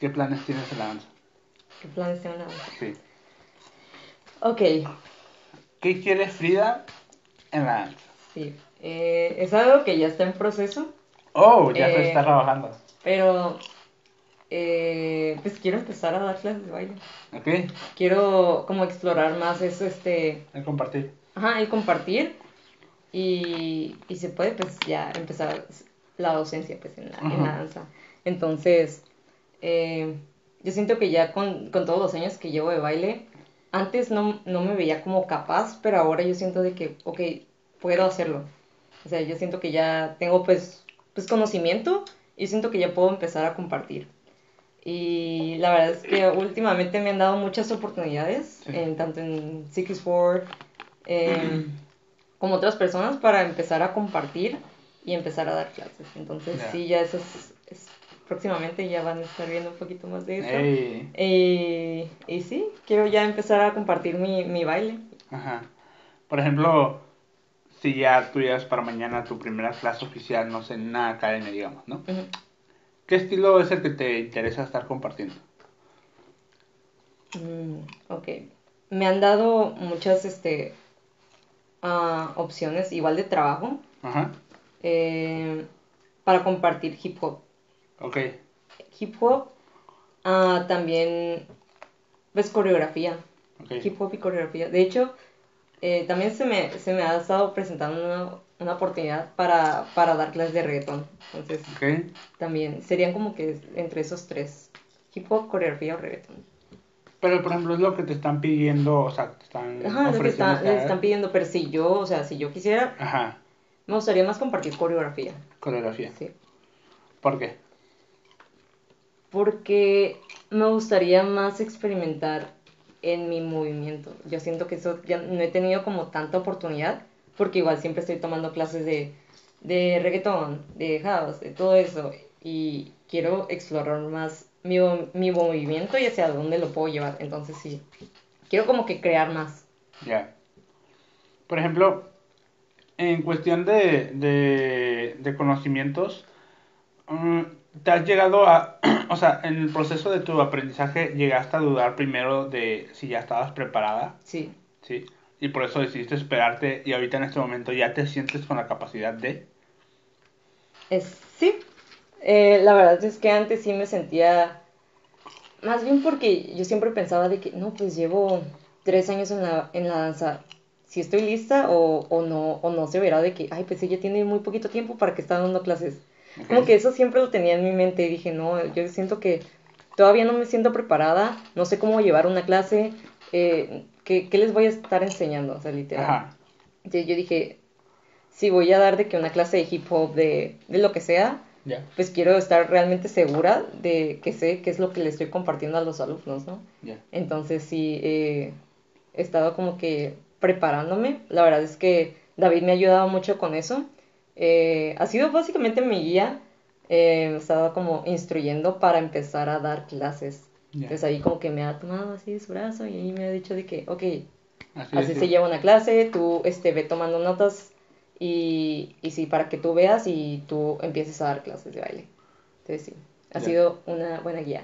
¿Qué planes tienes en la danza? ¿Qué planes tengo en la danza? Sí. Ok, ¿Qué quiere Frida en la danza? sí, eh, es algo que ya está en proceso. Oh, ya se Eh, está trabajando. Pero, eh, pues quiero empezar a dar clases de baile. ¿Ok? Quiero como explorar más eso, este, El compartir. ajá, el compartir. Y, y se puede, pues, ya empezar la docencia, pues, en la, en la Ajá. danza. Entonces, eh, yo siento que ya con, con todos los años que llevo de baile, antes no, no me veía como capaz, pero ahora yo siento de que, ok, puedo hacerlo. O sea, yo siento que ya tengo, pues, pues conocimiento y siento que ya puedo empezar a compartir. Y la verdad es que últimamente me han dado muchas oportunidades, Sí. en, tanto en Six Sport em, como otras personas, para empezar a compartir y empezar a dar clases. Entonces, sí, ya eso es, es- próximamente ya van a estar viendo un poquito más de eso. Ey. Y, y sí, quiero ya empezar a compartir mi, mi baile. Ajá. Por ejemplo, si ya tuvieras para mañana tu primera clase oficial, no sé, en una academia, digamos, ¿no? Ujú. ¿Qué estilo es el que te interesa estar compartiendo? Mm, ok. Me han dado muchas este, ah, opciones, igual de trabajo, Ajá. eh, para compartir hip hop. Ok. Hip hop, ah, también, pues, coreografía. Ok. Hip hop y coreografía. De hecho, eh, también se me, se me ha estado presentando una, oportunidad para, para dar clases de reggaetón. Entonces, también serían como que entre esos tres. Hip hop, coreografía o reggaetón. Pero, por ejemplo, es lo que te están pidiendo, o sea, te están Ajá, lo que ofreciendo. les hacer. están pidiendo, pero si yo, o sea, si yo quisiera, Ajá. me gustaría más compartir coreografía. Coreografía. Sí. ¿Por qué? Porque me gustaría más experimentar en mi movimiento. Yo siento que eso ya no he tenido como tanta oportunidad, porque igual siempre estoy tomando clases de, de reggaetón, de house, de todo eso, y quiero explorar más mi, mi movimiento y hacia dónde lo puedo llevar. Entonces sí, quiero como que crear más. Ya. Por ejemplo, en cuestión de, de, de conocimientos, mm, ¿te has llegado a, o sea, en el proceso de tu aprendizaje llegaste a dudar primero de si ya estabas preparada? Sí, ¿Sí? Y por eso decidiste esperarte y ahorita en este momento ya te sientes con la capacidad de... Es, sí, Eh, la verdad es que antes sí me sentía, más bien porque yo siempre pensaba de que, no, pues llevo tres años en la, en la danza, si estoy lista o, o no, o no se verá de que, ay, pues ella tiene muy poquito tiempo para que está dando clases. Como que eso siempre lo tenía en mi mente y dije, no, yo siento que todavía no me siento preparada, no sé cómo llevar una clase, eh, ¿qué, ¿qué, les voy a estar enseñando? O sea, literal. Ajá. Entonces yo dije, si voy a dar de que una clase de hip hop, de, de lo que sea, pues quiero estar realmente segura de que sé qué es lo que le estoy compartiendo a los alumnos, ¿no? Entonces sí, eh, he estado como que preparándome. La verdad es que David me ha ayudado mucho con eso. Eh, ha sido básicamente mi guía. Eh, me estaba como instruyendo para empezar a dar clases. Entonces ahí como que me ha tomado así su brazo y ahí me ha dicho de que, ok, así, se lleva una clase, tú este, ve tomando notas y, y sí, para que tú veas y tú empieces a dar clases de baile. Entonces sí, ha sido una buena guía.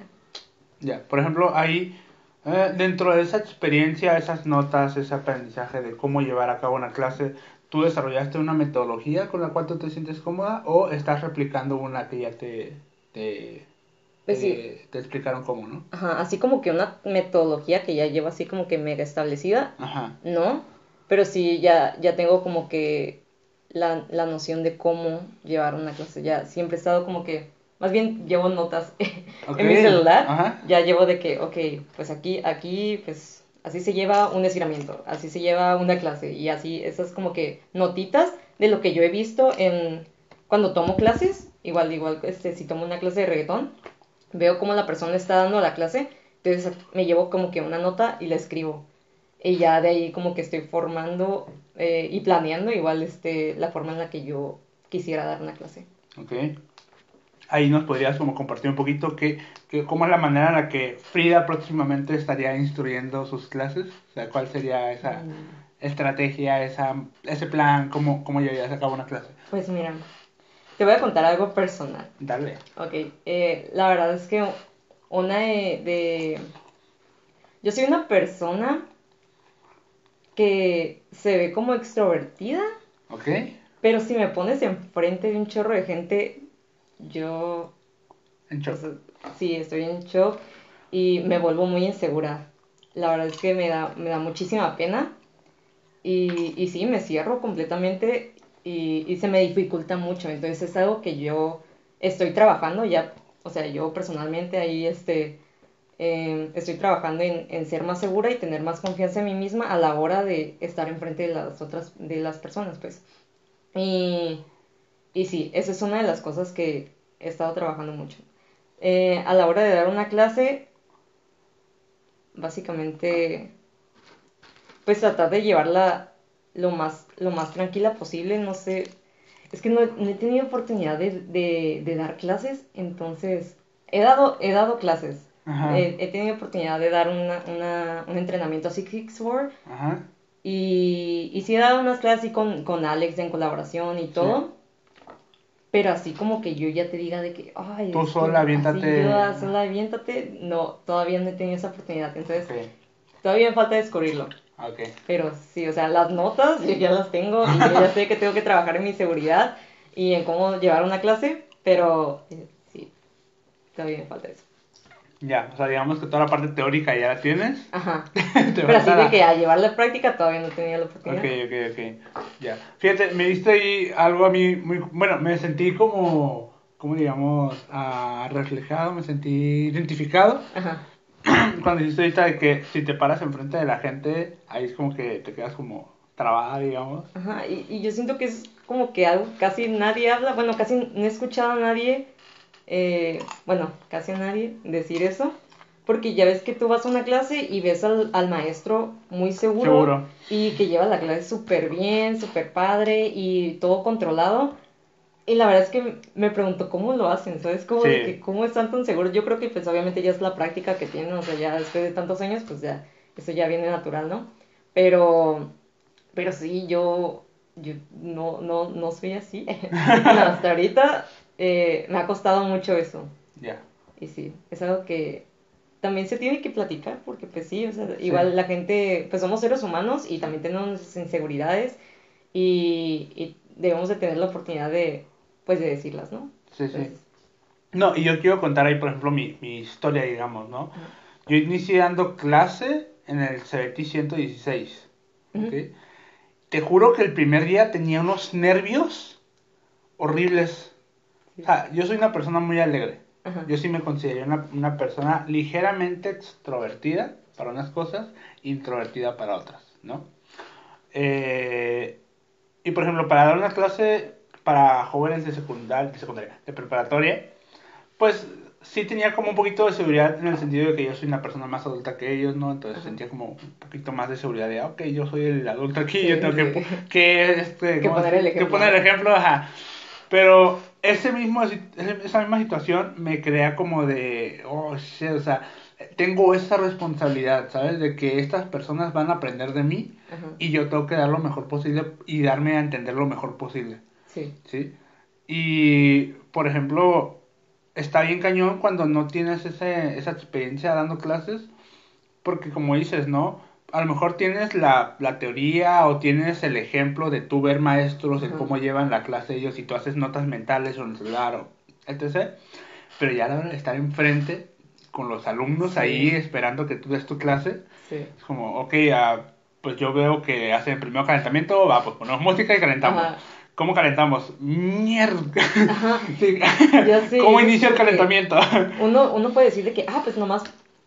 Ya, por ejemplo, ahí, eh, dentro de esa experiencia, esas notas, ese aprendizaje de cómo llevar a cabo una clase, ¿tú desarrollaste una metodología con la cual tú te sientes cómoda o estás replicando una que ya te, te, pues te, explicaron cómo, no? Ajá, así como que una metodología que ya llevo así como que mega establecida, Ajá. ¿no? Pero sí, ya, ya tengo como que la, la noción de cómo llevar una clase. Ya siempre he estado como que, más bien llevo notas en mi celular. Ya llevo de que, ok, pues aquí, aquí, pues así se lleva un estiramiento, así se lleva una clase y así, esas como que notitas de lo que yo he visto en cuando tomo clases, igual, igual, este, si tomo una clase de reggaetón, veo cómo la persona está dando la clase, entonces me llevo como que una nota y la escribo. Y ya de ahí como que estoy formando eh, y planeando igual este, la forma en la que yo quisiera dar una clase. Ok. Ahí nos podrías como compartir un poquito que, que, cómo es la manera en la que Frida próximamente estaría instruyendo sus clases. O sea, cuál sería esa mm. estrategia, esa, ese plan, cómo, cómo llevarías a cabo una clase. Pues mira, te voy a contar algo personal. Dale. Ok, eh, la verdad es que una de... Yo soy una persona que se ve como extrovertida. Ok. Pero si me pones enfrente de un chorro de gente, yo... En shock. Pues, sí, estoy en shock y me vuelvo muy insegura. La verdad es que me da, me da muchísima pena. Y, y sí, me cierro completamente y, se me dificulta mucho. Entonces es algo que yo estoy trabajando ya. O sea, yo personalmente ahí este Em, estoy trabajando en, ser más segura y tener más confianza en mí misma a la hora de estar enfrente de las otras, de las personas, pues. Y, y sí, esa es una de las cosas que he estado trabajando mucho. Eh, a la hora de dar una clase, básicamente, pues tratar de llevarla lo más, lo más tranquila posible, no sé, es que no, he tenido oportunidad de, de, de, dar clases, entonces he dado, he dado clases, He, tenido oportunidad de dar una, una, un entrenamiento a Six Six Ajá. Y, y sí he dado unas clases así con, con Alex en colaboración y todo. Pero así como que yo ya te diga de que, ay, tú sola, aviéntate. Yo sola, aviéntate. No, todavía no he tenido esa oportunidad. Entonces, todavía me falta descubrirlo. Okay. Pero sí, o sea, las notas yo ya las tengo y yo ya sé que tengo que trabajar en mi seguridad y en cómo llevar una clase, pero eh, sí, todavía me falta eso. Ya, o sea, digamos que toda la parte teórica ya la tienes. Ajá. Pero así de que a llevarla a práctica todavía no tenía la oportunidad. Ok, ok, ok. Ya. Fíjate, me diste ahí algo a mí muy. Bueno, me sentí como. como digamos? Uh, reflejado, me sentí identificado. Ajá. Cuando dijiste ahorita de que si te paras enfrente de la gente, ahí es como que te quedas como trabada, digamos. Ajá, y, y yo siento que es como que algo casi nadie habla. Bueno, casi no he escuchado a nadie eh, bueno, casi a nadie decir eso, porque ya ves que tú vas a una clase y ves al, maestro muy seguro, y que lleva la clase súper bien, súper padre y todo controlado. Y la verdad es que me pregunto cómo lo hacen, ¿sabes? ¿Cómo, que, ¿Cómo están tan seguros? Yo creo que pues obviamente ya es la práctica que tienen, o sea, ya después de tantos años, pues ya, eso ya viene natural, ¿no? Pero, pero sí, yo, yo no, no, no soy así. hasta ahorita eh, me ha costado mucho eso. Ya. Y sí, es algo que también se tiene que platicar, porque pues sí, o sea, igual la gente, pues somos seres humanos y también tenemos inseguridades y, debemos de tener la oportunidad de, pues, de decirlas, ¿no? Sí, sí. No, y yo quiero contar ahí, por ejemplo, mi, mi historia, digamos, ¿no? Yo inicié dando clase en el CBT 116, Te juro que el primer día tenía unos nervios horribles O sea, yo soy una persona muy alegre. Yo sí me considero una, una persona ligeramente extrovertida para unas cosas, introvertida para otras, ¿no? Eh, y por ejemplo, para dar una clase para jóvenes de secundaria, de secundaria, de preparatoria, pues sí tenía como un poquito de seguridad en el sentido de que yo soy una persona más adulta que ellos, ¿no? Entonces Ajá. sentía como un poquito más de seguridad de, ah, ok, yo soy el adulto aquí, Sí, yo tengo que, sí. que, este, Que ¿cómo poner el que ejemplo. poner el ejemplo, ajá. Pero ese mismo, esa misma situación me crea como de, oh, shit, o sea, tengo esa responsabilidad, ¿sabes? De que estas personas van a aprender de mí Ajá. y yo tengo que dar lo mejor posible y darme a entender lo mejor posible. Sí. ¿sí? Y, por ejemplo, está bien cañón cuando no tienes ese, esa experiencia dando clases, porque como dices, ¿no? A lo mejor tienes la, la teoría o tienes el ejemplo de tú ver maestros, Ajá. cómo llevan la clase ellos y tú haces notas mentales o en el celular o etc. Pero ya de estar enfrente con los alumnos Sí. ahí esperando que tú des tu clase, Sí. es como, ok, ah, pues yo veo que hacen primero calentamiento, va, pues ponemos música y calentamos. Ajá. ¿Cómo calentamos? Mierda. Ajá. Sí. Sé, ¿Cómo inicia el calentamiento? Uno, uno puede decir de que, ah, pues nomás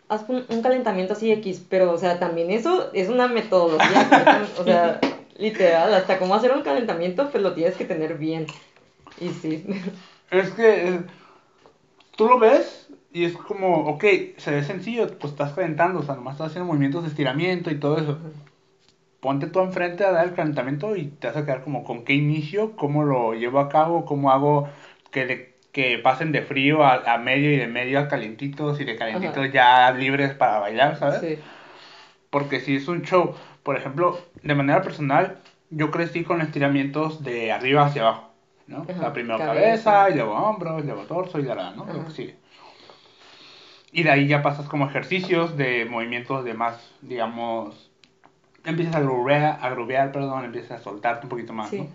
haz un, un calentamiento así X, pero, o sea, también eso es una metodología, o sea, literal, hasta cómo hacer un calentamiento, pues lo tienes que tener bien. Y sí, Es que eh, tú lo ves y es como, ok, se ve sencillo, pues estás calentando, o sea, nomás estás haciendo movimientos de estiramiento y todo eso. Ponte tú enfrente a dar el calentamiento y te vas a quedar como con qué inicio, cómo lo llevo a cabo, cómo hago que, de- que pasen de frío a, a medio y de medio a calientitos y de calientitos Ajá. ya libres para bailar, ¿sabes? sí, Porque si es un show, por ejemplo, de manera personal, yo crecí con estiramientos de arriba hacia abajo, ¿no? Ajá, La primera cabeza. cabeza, y luego hombros, y luego torso y la ¿no? Lo que sigue. Y de ahí ya pasas como ejercicios de movimientos de más, digamos, empiezas a grubear, a grubear, perdón, empiezas a soltarte un poquito más, sí. ¿no?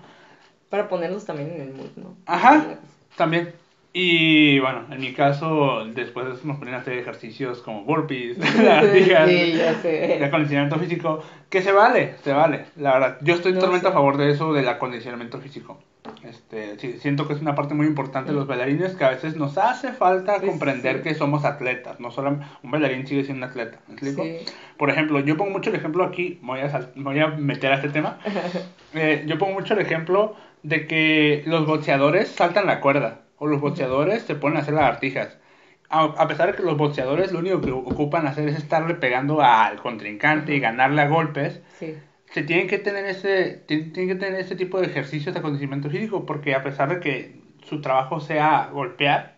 Para ponerlos también en el mood, ¿no? Ajá. También. Y bueno, en mi caso, después de eso nos ponen a hacer ejercicios como burpees, lagartijas, Sí, ya de acondicionamiento físico, que se vale, se vale, la verdad. Yo estoy No, totalmente sí. a favor de eso, del acondicionamiento físico. Este, sí, siento que es una parte muy importante de los bailarines que a veces nos hace falta comprender que somos atletas, no solo un bailarín sigue siendo un atleta, ¿me explico? Por ejemplo, yo pongo mucho el ejemplo aquí, me voy a, sal- me voy a meter a este tema. Eh, yo pongo mucho el ejemplo de que los boxeadores saltan la cuerda o los boxeadores se ponen a hacer lagartijas. A, a pesar de que los boxeadores lo único que ocupan hacer es estarle pegando al contrincante y ganarle a golpes, Sí, se tienen que tener ese tienen, tienen que tener ese tipo de ejercicios de acondicionamiento físico porque a pesar de que su trabajo sea golpear,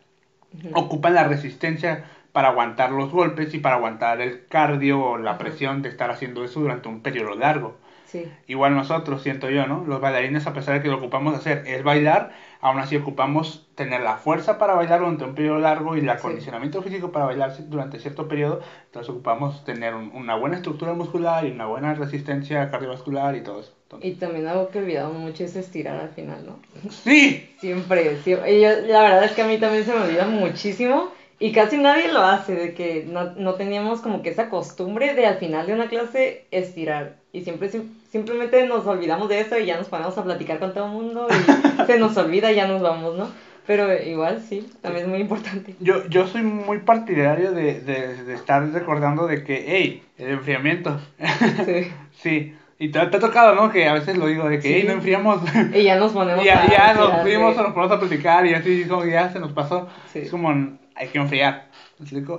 ocupan la resistencia para aguantar los golpes y para aguantar el cardio o la presión de estar haciendo eso durante un periodo largo. sí, Igual nosotros, siento yo, ¿no? Los bailarines, a pesar de que lo ocupamos hacer es bailar, aún así ocupamos tener la fuerza para bailar durante un periodo largo y el acondicionamiento físico para bailar durante cierto periodo. Entonces ocupamos tener un- una buena estructura muscular y una buena resistencia cardiovascular y todo eso. Entonces, Y también algo que olvidamos mucho es estirar al final, ¿no? ¡Sí! Siempre, siempre. Y yo- la verdad es que a mí también se me olvida muchísimo y casi nadie lo hace, de que no, no teníamos como que esa costumbre de al final de una clase estirar. Y siempre sim- simplemente nos olvidamos de eso y ya nos ponemos a platicar con todo el mundo y se nos olvida y ya nos vamos, ¿no? Pero igual sí, también es muy importante. Yo, yo soy muy partidario de, de, de estar recordando de que, hey, el enfriamiento. Sí. sí, y te, te ha tocado, ¿no? Que a veces lo digo de que, Sí. hey, no enfriamos. Y ya nos ponemos ya, a ya nos fuimos o nos ponemos a platicar y así como ya se nos pasó. Sí. Es como, hay que enfriar.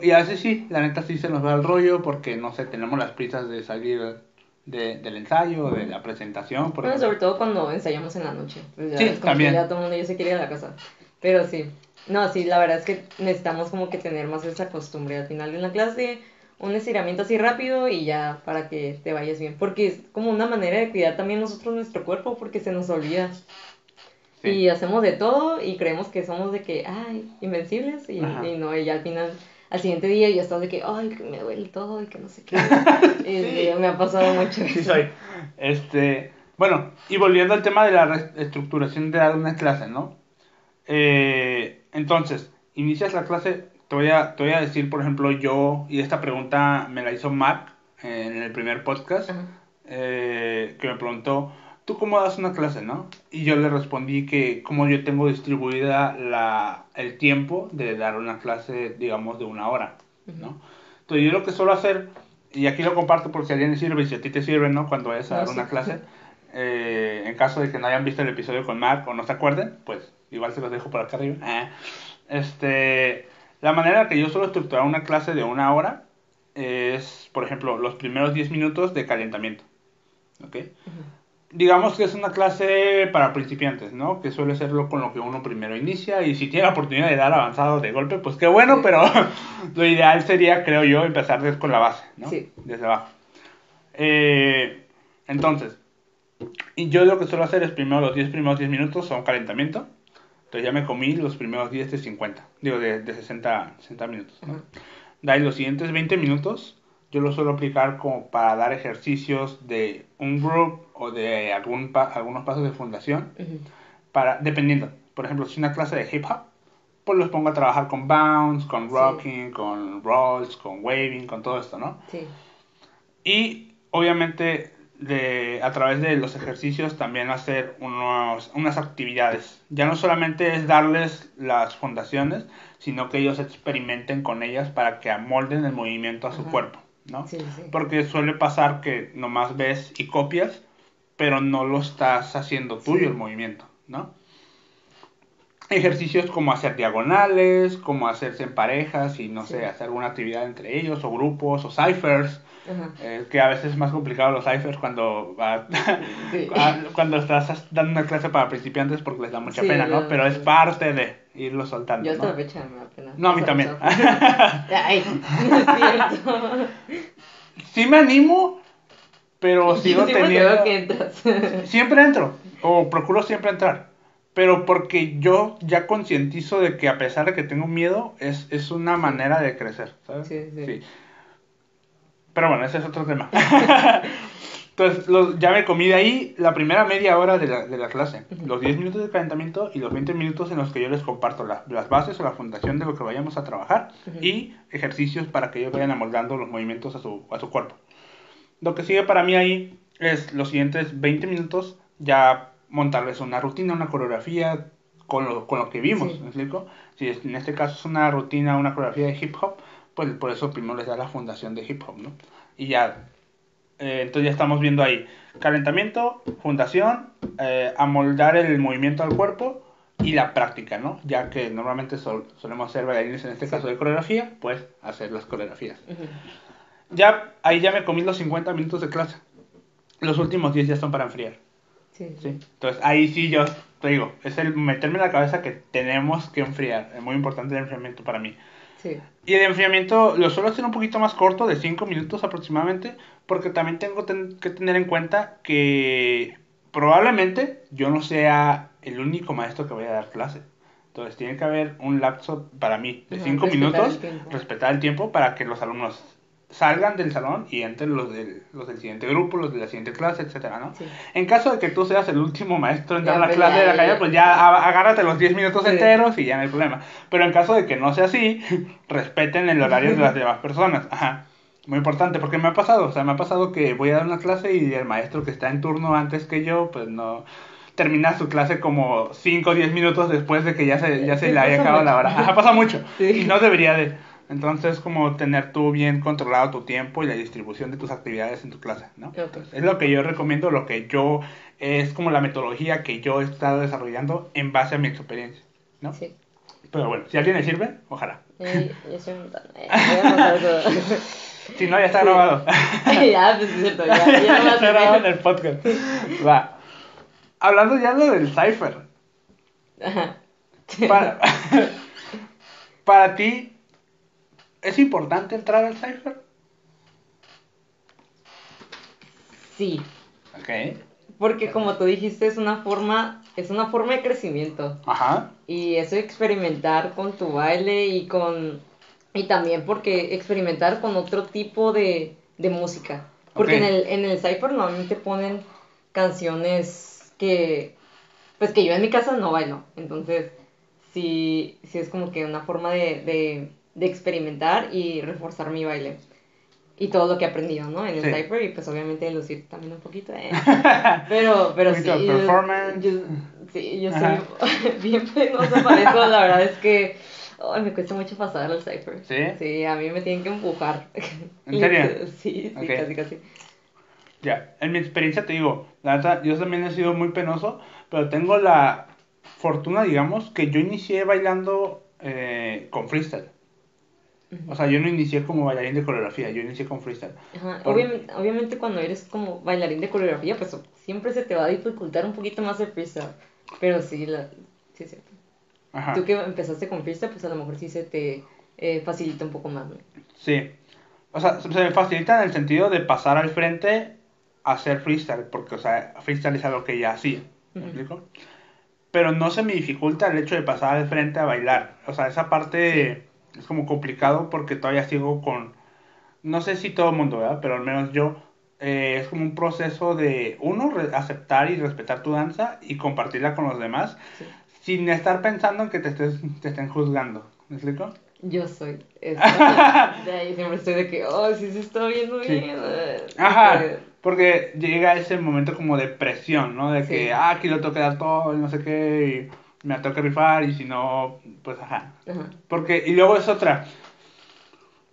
Y a veces sí, la neta sí se nos va el rollo porque, no sé, tenemos las prisas de salir de, del ensayo, de la presentación. Por Bueno, sobre todo cuando ensayamos en la noche. Pues ya Sí, como que ya todo el mundo ya se quiere ir a la casa. Pero sí. No, sí, la verdad es que necesitamos como que tener más esa costumbre al final de una clase, un estiramiento así rápido y ya para que te vayas bien. Porque es como una manera de cuidar también nosotros nuestro cuerpo porque se nos olvida. Sí. Y hacemos de todo y creemos que somos de que, ay, invencibles y, y no, y ya al final, al siguiente día ya estás de que, ay, que me duele todo y que no sé qué. y Sí. me ha pasado mucho Sí soy. Este, bueno, y volviendo al tema de la reestructuración de dar una clase, ¿no? Eh, entonces, inicias la clase, te voy, a, te voy a decir, por ejemplo, yo, y esta pregunta me la hizo Mark eh, en el primer podcast, eh, que me preguntó, ¿tú cómo das una clase, no? Y yo le respondí que como yo tengo distribuida la, el tiempo de dar una clase, digamos, de una hora, ¿no? Entonces yo lo que suelo hacer, y aquí lo comparto porque a alguien le sirve y si a ti te sirve, ¿no? Cuando vayas a dar una clase, eh, en caso de que no hayan visto el episodio con Mark o no se acuerden, pues igual se los dejo por acá arriba. Ah, este, la manera que yo suelo estructurar una clase de una hora es, por ejemplo, los primeros 10 minutos de calentamiento. ¿Ok? Digamos que es una clase para principiantes, ¿no? Que suele ser con lo que uno primero inicia y si tiene la oportunidad de dar avanzado de golpe, pues qué bueno, pero lo ideal sería, creo yo, empezar desde con la base, ¿no? Sí. Desde abajo. Eh, entonces, y yo lo que suelo hacer es primero los 10 primeros 10 minutos son calentamiento. Entonces ya me comí los primeros 10 de 50, digo de, de 60, 60 minutos. ¿no? De ahí los siguientes 20 minutos yo lo suelo aplicar como para dar ejercicios de un group o de algún pa- algunos pasos de fundación, para, dependiendo. Por ejemplo, si una clase de hip hop, pues los pongo a trabajar con bounce, con Sí. rocking, con rolls, con waving, con todo esto, ¿no? Sí. Y obviamente de, a través de los ejercicios también hacer unos, unas actividades. Ya no solamente es darles las fundaciones, sino que ellos experimenten con ellas para que amolden el movimiento a su Ajá. cuerpo, ¿no? Sí, sí. Porque suele pasar que nomás ves y copias, pero no lo estás haciendo tuyo Sí. el movimiento, ¿no? Ejercicios como hacer diagonales, como hacerse en parejas y no sé, hacer alguna actividad entre ellos, o grupos, o ciphers. Eh, que a veces es más complicado los ciphers cuando, cuando estás dando una clase para principiantes porque les da mucha pena, ¿no? Pero es parte de irlo soltando. Yo hasta ¿no? la fecha me da pena. No, a mí también. Ay, no es cierto. Sí me animo, pero sigo siempre teniendo... veo que entras. Siempre entro, o procuro siempre entrar. Pero porque yo ya concientizo de que a pesar de que tengo miedo, es, es una manera de crecer, ¿sabes? Sí, sí. Pero bueno, ese es otro tema. Entonces, los- ya me comí de ahí la primera media hora de la, de la clase. Ujú. Los 10 minutos de calentamiento y los 20 minutos en los que yo les comparto la- las bases o la fundación de lo que vayamos a trabajar Ujú. y ejercicios para que ellos vayan amoldando los movimientos a su, a su cuerpo. Lo que sigue para mí ahí es los siguientes 20 minutos ya montarles una rutina, una coreografía con lo, con lo que vimos, Sí. ¿me explico? Si es- en este caso es una rutina, una coreografía de hip hop, pues por eso primero les da la fundación de hip hop, ¿no? Y ya, eh, entonces ya estamos viendo ahí calentamiento, fundación, eh, amoldar el movimiento al cuerpo y la práctica, ¿no? Ya que normalmente sol- solemos ser bailarines en este Sí. caso de coreografía, pues hacer las coreografías. Ujú. Ya, ahí ya me comí los 50 minutos de clase. Los últimos 10 ya son para enfriar. Sí, ¿sí? Entonces ahí sí yo te digo, es el meterme en la cabeza que tenemos que enfriar. Es muy importante el enfriamiento para mí. Sí. Y el enfriamiento lo suelo hacer un poquito más corto, de 5 minutos aproximadamente, porque también tengo ten- que tener en cuenta que probablemente yo no sea el único maestro que vaya a dar clase. Entonces tiene que haber un lapso para mí de Ajá, 5 respetar minutos, el respetar el tiempo para que los alumnos salgan del salón y entren los del, los del siguiente grupo, los de la siguiente clase, etcétera, ¿no? Sí. En caso de que tú seas el último maestro en dar la pues, clase ya, de la calle, pues ya agárrate los 10 minutos Sí. enteros y ya no hay problema. Pero en caso de que no sea así, respeten el horario de las demás personas. Ajá. Muy importante, porque me ha pasado, o sea, me ha pasado que voy a dar una clase y el maestro que está en turno antes que yo, pues no termina su clase como 5 o 10 minutos después de que ya se, ya se Sí, le haya acabado la mucho. hora. Ajá, pasa mucho. Y no debería de. Entonces, como tener tú bien controlado tu tiempo y la distribución de tus actividades en tu clase, ¿no? Es lo que yo recomiendo, lo que yo, es como la metodología que yo he estado desarrollando en base a mi experiencia, ¿no? Sí. Pero bueno, si a alguien le sirve, ojalá. Eh, yo. Eh. Si no, ya está grabado. ya, pues es cierto, ya, ya no está grabado en el podcast. Va. Hablando ya lo del cipher. Ajá. Para, para ti, ¿es importante entrar al cipher? Sí, Ok. porque como tú dijiste, es una forma, es una forma de crecimiento. Ajá. Y eso experimentar con tu baile y con... Y también porque experimentar con otro tipo de, de música. Porque en el, en el Cypher normalmente ponen canciones que... Pues que yo en mi casa no bailo. Entonces, sí, sí es como que una forma de, de, de experimentar y reforzar mi baile. y todo lo que he aprendido, ¿no? En el Sí. Cypher y pues obviamente lucir también un poquito, eh. Pero, pero sí. yo- performance. yo- sí, yo Ajá. soy bien penosa para eso, la verdad es que ay, me cuesta mucho pasar al Cypher. ¿Sí? Sí, a mí me tienen que empujar. ¿En serio? Sí, sí, Ok. casi, casi. Ya, en mi experiencia te digo, la neta, yo también he sido muy penoso, pero tengo la fortuna, digamos, que yo inicié bailando eh, con freestyle. O sea, yo no inicié como bailarín de coreografía, yo inicié con freestyle. Ajá, Por- Obviamente, obviamente cuando eres como bailarín de coreografía, pues siempre se te va a dificultar un poquito más el freestyle. Pero sí, la, sí es cierto. Ajá. Tú que empezaste con freestyle, pues a lo mejor sí se te eh, facilita un poco más, ¿no? Sí. O sea, se me facilita en el sentido de pasar al frente a hacer freestyle, porque, o sea, freestyle es algo que ya hacía. ¿Me explico? Pero no se me dificulta el hecho de pasar al frente a bailar. O sea, esa parte es como complicado porque todavía sigo con. No sé si todo el mundo, ¿verdad? Pero al menos yo. eh, es como un proceso de, uno, re- aceptar y respetar tu danza y compartirla con los demás Sí. sin estar pensando en que te, estés, te estén juzgando. ¿Me explico? Yo soy. de ahí siempre estoy de que, oh, sí se está viendo Sí. bien. eh, Ajá, eh, porque llega ese momento como de presión, ¿no? De que, Sí. ah, aquí lo tengo que dar todo y no sé qué, y me que rifar, y si no, pues ajá. Ajá. Porque, y luego es otra.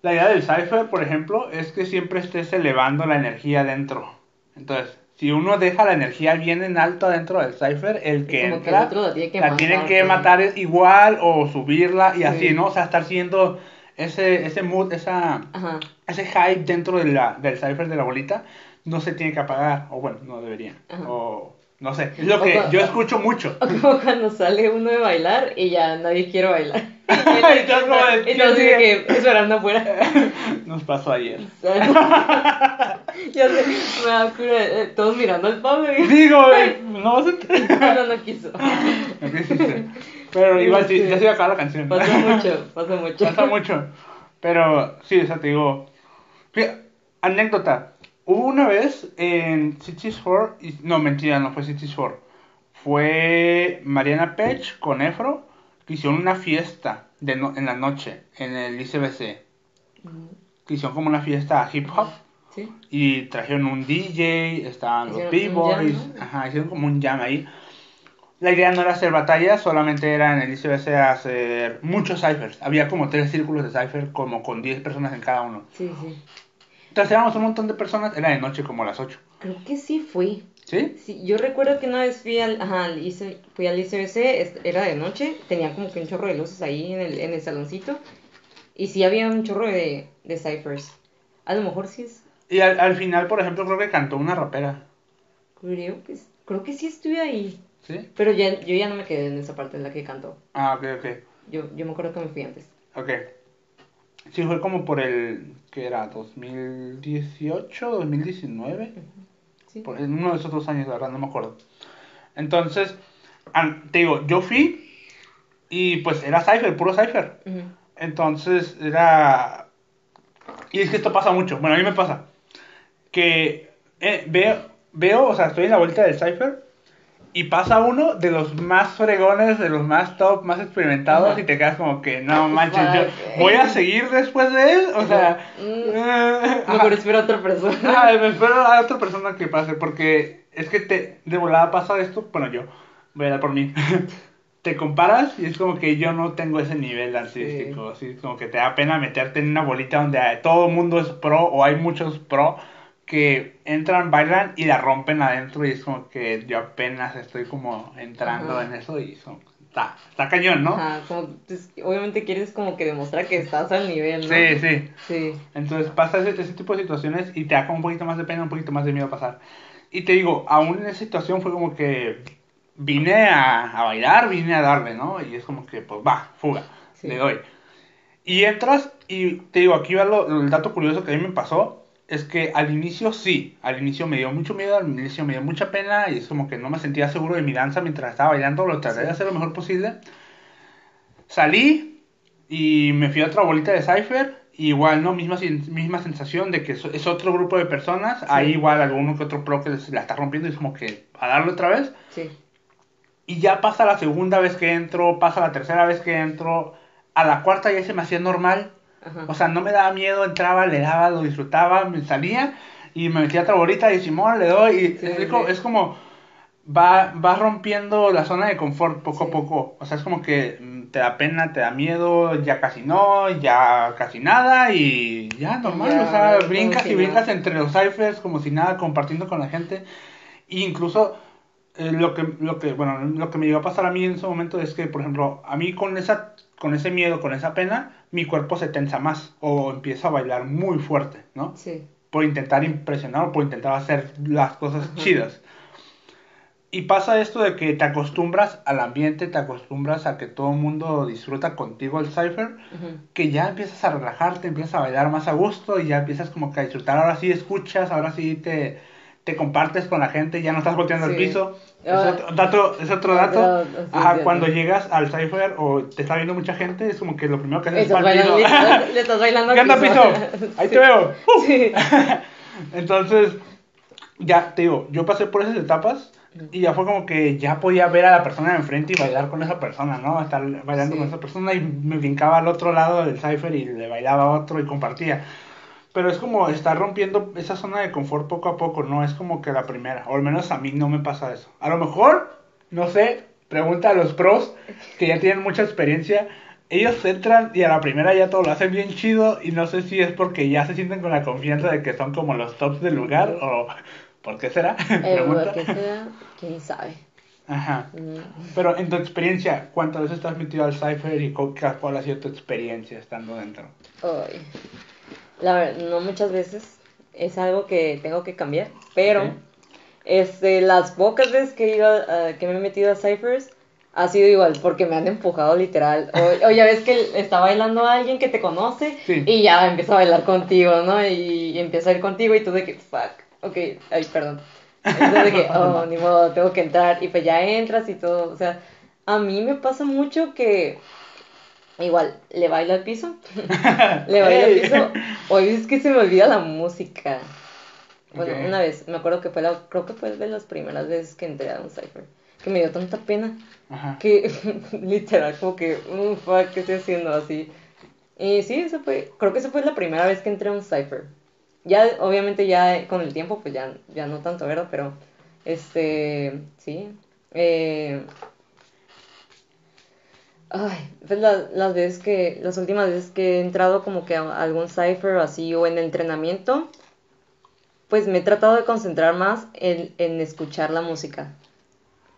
La idea del cipher, por ejemplo, es que siempre estés elevando la energía dentro. Entonces, si uno deja la energía bien en alto dentro del cipher, el que como que entra, el otro la tiene que la matar, tienen que matar igual o subirla y Sí. así, ¿no? O sea, estar siendo ese, ese mood, esa, Ajá. ese hype dentro de la, del cipher de la bolita no se tiene que apagar, o bueno, no debería, Ajá. o no sé, es lo que O- yo escucho mucho. O como cuando sale uno de bailar y ya nadie quiere bailar. Y todos como de, Y todos ¿qué de que esperando afuera. Nos pasó ayer. ya sé, me da cura, eh, todos mirando al Pablo y Digo, no vas a no, no quiso. No quisiste. Pero igual sí, ya se iba a acabar la canción. Pasa mucho, pasa mucho. Pasa mucho. Pero sí, o sea, te digo. Anécdota. Hubo una vez en Cities 4. y- No, mentira, no fue Cities 4. Fue Mariana Pech con Efro. Que hicieron una fiesta de no- en la noche en el ICBC. Mm, Que hicieron como una fiesta hip hop. Sí. Y trajeron un DJ, estaban los B-Boys, ¿no? hicieron como un jam ahí. La idea no era hacer batallas, solamente era en el ICBC hacer muchos ciphers. Había como tres círculos de cipher, como con 10 personas en cada uno. Sí, sí. Éramos un montón de personas, era de noche como a las 8. Creo que sí fui. ¿Sí? Sí, yo recuerdo que una vez fui al, ajá, al IC fui al ICBC, era de noche, tenía como que un chorro de luces ahí en el, en el saloncito. Y sí había un chorro de, de ciphers. A lo mejor sí es. Y al, al final, por ejemplo, creo que cantó una rapera. Creo que, creo que sí estuve ahí. ¿Sí? Pero ya, yo ya no me quedé en esa parte en la que cantó. Ah, ok, ok. Yo, yo me acuerdo que me fui antes. Ok. Sí, fue como por el, ¿qué era? ¿2018? ¿2019? Sí. Por, en uno de esos dos años, la verdad, no me acuerdo. Entonces, te digo, yo fui y pues era Cypher, puro Cypher. Entonces era... Y es que esto pasa mucho, bueno, a mí me pasa. Que eh, veo, veo, o sea, estoy en la vuelta del Cypher y pasa uno de los más fregones, de los más top, más experimentados Ajá. y te quedas como que, no manches, yo voy a seguir después de él, o sea... Mm, eh. Mejor espero a otra persona. Ay, me espero a otra persona que pase, porque es que te, de volada pasa esto, bueno, yo, voy a dar por mí, te comparas y es como que yo no tengo ese nivel artístico, así como que te da pena meterte en una bolita donde todo el mundo es pro o hay muchos pro que entran, bailan y la rompen adentro y es como que yo apenas estoy como entrando Ajá. en eso y son, está, está cañón, ¿no? Ajá, como, pues, obviamente quieres como que demostrar que estás al nivel, ¿no? Sí, sí. Sí. Entonces pasa ese, ese tipo de situaciones y te da como un poquito más de pena, un poquito más de miedo a pasar. Y te digo, aún en esa situación fue como que vine a, a bailar, vine a darle, ¿no? Y es como que, pues va, fuga, Sí. le doy. Y entras y te digo, aquí va lo, el dato curioso que a mí me pasó. Es que al inicio sí, al inicio me dio mucho miedo, al inicio me dio mucha pena y es como que no me sentía seguro de mi danza mientras estaba bailando, lo traté de hacer lo mejor posible. Salí y me fui a otra bolita de Cypher. Igual, ¿no? Misma, misma sensación de que es, otro grupo de personas. Ahí igual alguno que otro pro que se la está rompiendo y es como que a darle otra vez. Sí. Y ya pasa la segunda vez que entro, pasa la tercera vez que entro. A la cuarta ya se me hacía normal. Ajá. O sea, no me daba miedo, entraba, le daba, lo disfrutaba, me salía y me metía otra bolita y Simón le doy. Y Sí, es, como, es como va, va rompiendo la zona de confort poco a poco. O sea, es como que mm, te da pena, te da miedo, ya casi no, ya casi nada y ya normal. Ya, o sea, brincas y brincas nada. entre los ciphers como si nada, compartiendo con la gente. E incluso eh, lo que lo que bueno lo que me llegó a pasar a mí en ese momento es que por ejemplo a mí con esa con ese miedo con esa pena mi cuerpo se tensa más o empieza a bailar muy fuerte no Sí. por intentar impresionar o por intentar hacer las cosas Ajá. chidas y pasa esto de que te acostumbras al ambiente te acostumbras a que todo el mundo disfruta contigo el cipher que ya empiezas a relajarte, empiezas a bailar más a gusto y ya empiezas como que a disfrutar, ahora sí escuchas, ahora sí te, te compartes con la gente, ya no estás volteando al Sí. piso. Es Ah. dato, es otro dato. Ajá, cuando llegas al cipher o te está viendo mucha gente, es como que lo primero que haces es piso. le, estás bailando ¿Qué onda, piso? Ahí te veo. ¡Uh! Entonces, ya te digo, yo pasé por esas etapas y ya fue como que ya podía ver a la persona de enfrente y bailar con esa persona, ¿no? Estar bailando Sí. con esa persona y me brincaba al otro lado del cipher y le bailaba a otro y compartía. Pero es como estar rompiendo esa zona de confort poco a poco, no es como que la primera, o al menos a mí no me pasa eso. A lo mejor, no sé, pregunta a los pros que ya tienen mucha experiencia. Ellos entran y a la primera ya todo lo hacen bien chido y no sé si es porque ya se sienten con la confianza de que son como los tops del lugar o por qué será. Eh, Pregunta. ¿Qué será? ¿Quién sabe? Ajá. Mm. Pero en tu experiencia, ¿cuántas veces estás metido al Cypher y cuál ha sido tu experiencia estando dentro? Ay. La verdad, no muchas veces. Es algo que tengo que cambiar. Pero, este, las pocas veces que he ido, a- que me he metido a Cyphers, ha sido igual, porque me han empujado literal. O, o ya ves que está bailando alguien que te conoce Sí. y ya empieza a bailar contigo, ¿no? Y, empieza a ir contigo y tú de que, fuck, ok, ay, perdón. Entonces de que, oh, ni modo, tengo que entrar. Y pues ya entras y todo. O sea, a mí me pasa mucho que igual le bailo al piso. le bailo al Ey. piso. Hoy es que se me olvida la música. Bueno, una vez, me acuerdo que fue la, creo que fue de las primeras veces que entré a un cipher. Que me dio tanta pena Ajá. que literal como que, "Mm, fuck, ¿qué estoy haciendo así? Y sí, eso fue, creo que esa fue la primera vez que entré a un cipher. Ya, obviamente ya con el tiempo, pues ya, ya no tanto, ¿verdad? Pero, este, sí. Eh, ay, pues la- las veces que, las últimas veces que he entrado como que a algún cipher así o en entrenamiento, pues me he tratado de concentrar más en, en escuchar la música.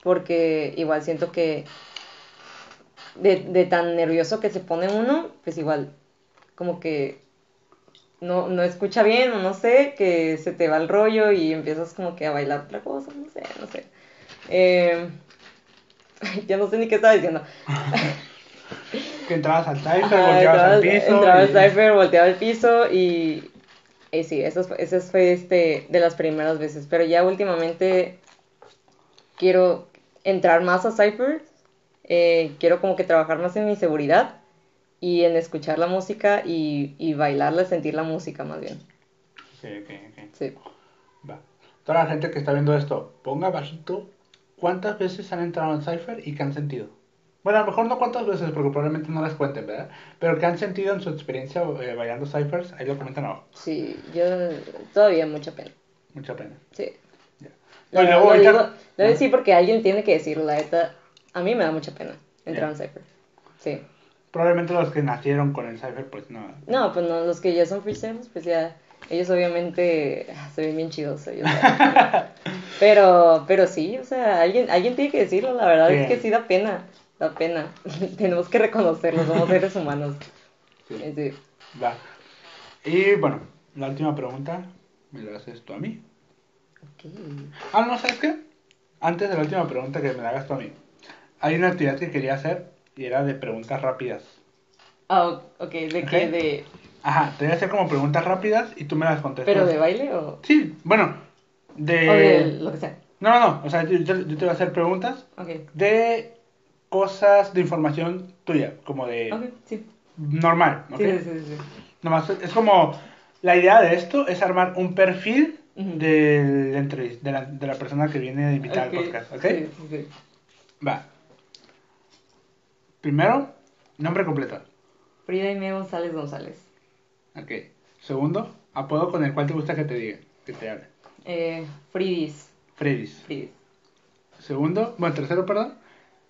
Porque igual siento que de, de tan nervioso que se pone uno, pues igual como que no, no escucha bien o no sé, que se te va el rollo y empiezas como que a bailar otra cosa, no sé, no sé. Eh, ya no sé ni qué estaba diciendo. Que entrabas al Cypher, Ajá, volteabas al piso. entraba al y- cipher, volteaba al piso y, y sí, fue- eso fue este, de las primeras veces. Pero ya últimamente quiero entrar más a cipher, eh, quiero como que trabajar más en mi seguridad y en escuchar la música y, y bailarla, sentir la música más bien. Sí, ok, ok. Sí. Va. Toda la gente que está viendo esto, ponga bajito cuántas veces han entrado en Cypher y qué han sentido. Bueno, a lo mejor no cuántas veces, porque probablemente no las cuenten, ¿verdad? Pero qué han sentido en su experiencia eh, bailando Cyphers, ahí lo comentan abajo. Sí, yo todavía mucha pena. Mucha pena. Sí. Lo, No, y luego digo, Ah. porque alguien tiene que decirlo, la neta. A mí me da mucha pena entrar Ya. en Cypher. Sí. Probablemente los que nacieron con el Cypher, pues no. No, pues no, los que ya son freestylers, pues ya. Ellos obviamente ah, se ven bien chidos. ellos, pero, pero sí, o sea, alguien, alguien tiene que decirlo, la verdad es que sí da pena. Da pena. Tenemos que reconocerlo, somos seres humanos. Sí. Sí. Va. Y bueno, la última pregunta me la haces tú a mí. Ok. Ah, no, ¿sabes qué? Antes de la última pregunta que me la hagas tú a mí. Hay una actividad que quería hacer y era de preguntas rápidas. Ah, ok, ¿de Ok. qué? De, Ajá, te voy a hacer como preguntas rápidas y tú me las contestas. ¿Pero de baile o, Sí, bueno, de... o de lo que sea? No, no, no, o sea, yo, te voy a hacer preguntas de cosas de información tuya, como de Ok, sí. normal, ¿ok? Sí, sí, sí, sí. Nomás es como, la idea de esto es armar un perfil del entrevist- de, la, de la persona que viene a invitar al podcast, ¿ok? Sí, sí. Va. Primero, nombre completo. Frida Aimee González González. Ok. Segundo, apodo con el cual te gusta que te digan, que te hablen. Eh, Fridis. Freddy's. Fridis. Segundo, bueno, tercero, perdón.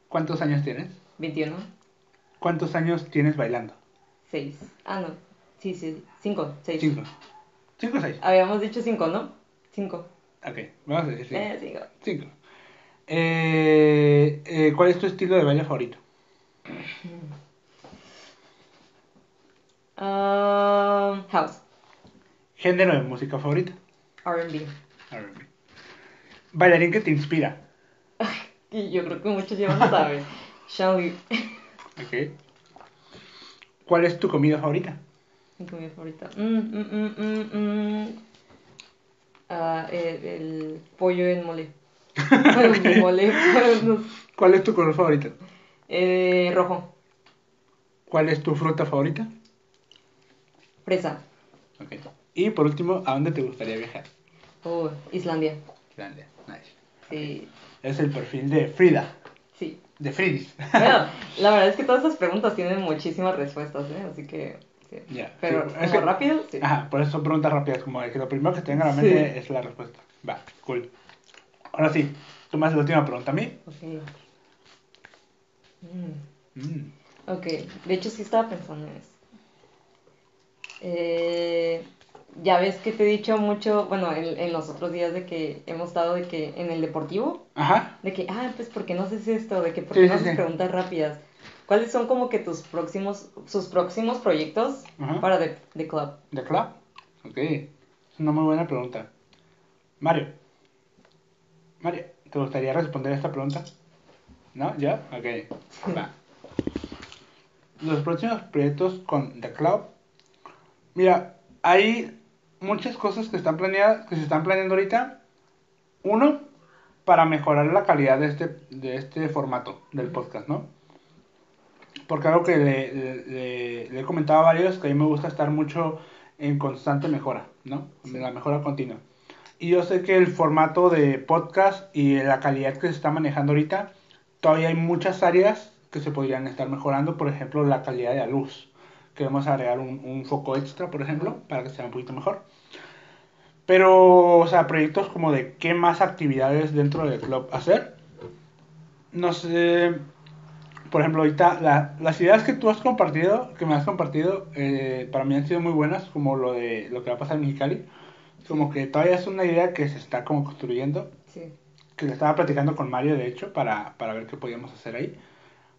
¿Cuántos años tienes? 21. ¿Cuántos años tienes bailando? 6. Ah, no. Sí, sí. 5. 6. Cinco. ¿Cinco o seis? Habíamos dicho 5, ¿no? 5. Ok, vamos a decir cinco. Eh, 5. Cinco. Eh, eh, ¿Cuál es tu estilo de baile favorito? Um, house. ¿Género de música favorita? R&B. R&B. ¿Bailarín que te inspira? Y yo creo que muchos ya lo saben. Shaolin. Ok. ¿Cuál es tu comida favorita? Mi comida favorita. Mm, mm, mm. Ah, el, el pollo en mole. Mole. ¿Cuál es tu color favorito? Eh, rojo. ¿Cuál es tu fruta favorita? Fresa. Ok. Y por último, ¿a dónde te gustaría viajar? Oh, Islandia. Grande. Nice. Sí. Es el perfil de Frida. Sí. De Fridis. Bueno, la verdad es que todas esas preguntas tienen muchísimas respuestas, ¿eh? Así que. Sí. Ya, Pero sí, es que- rápido, sí. Ajá, por eso son preguntas rápidas, como que lo primero que te venga a la mente Sí. es la respuesta. Va, cool. Ahora sí, tú me haces la última pregunta a mí. Ok. Mm. Mm, Ok, de hecho sí estaba pensando en eso. Eh, ya ves que te he dicho mucho, bueno, en, en los otros días de que hemos estado de que en el deportivo, Ajá. de que, ah, pues, ¿por qué no haces esto? De que, ¿por Sí, qué sí, no haces sí. preguntas rápidas? ¿Cuáles son como que tus próximos, sus próximos proyectos Ajá. para The, The Club? ¿De club? Ok, es una muy buena pregunta. Mario. Mario, ¿te gustaría responder esta pregunta? ¿No? ¿Ya? Ok. Va. Los próximos proyectos con The Club. Mira, hay muchas cosas que están planeadas, que se están planeando ahorita. Uno, para mejorar la calidad de este, de este formato del podcast, ¿no? Porque algo que le, le- le- le he comentado a varios, que a mí me gusta estar mucho en constante mejora, ¿no? En la mejora continua. Y yo sé que el formato de podcast y la calidad que se está manejando ahorita, todavía hay muchas áreas que se podrían estar mejorando, por ejemplo, la calidad de la luz. Queremos agregar un, un foco extra, por ejemplo, para que sea un poquito mejor. Pero, o sea, proyectos como de qué más actividades dentro del club hacer. No sé, por ejemplo, ahorita la- las ideas que tú has compartido, que me has compartido, eh, para mí han sido muy buenas, como lo de lo que va a pasar en Mexicali. Como que todavía es una idea que se está como construyendo, Sí. que le estaba platicando con Mario, de hecho, para, para ver qué podíamos hacer ahí.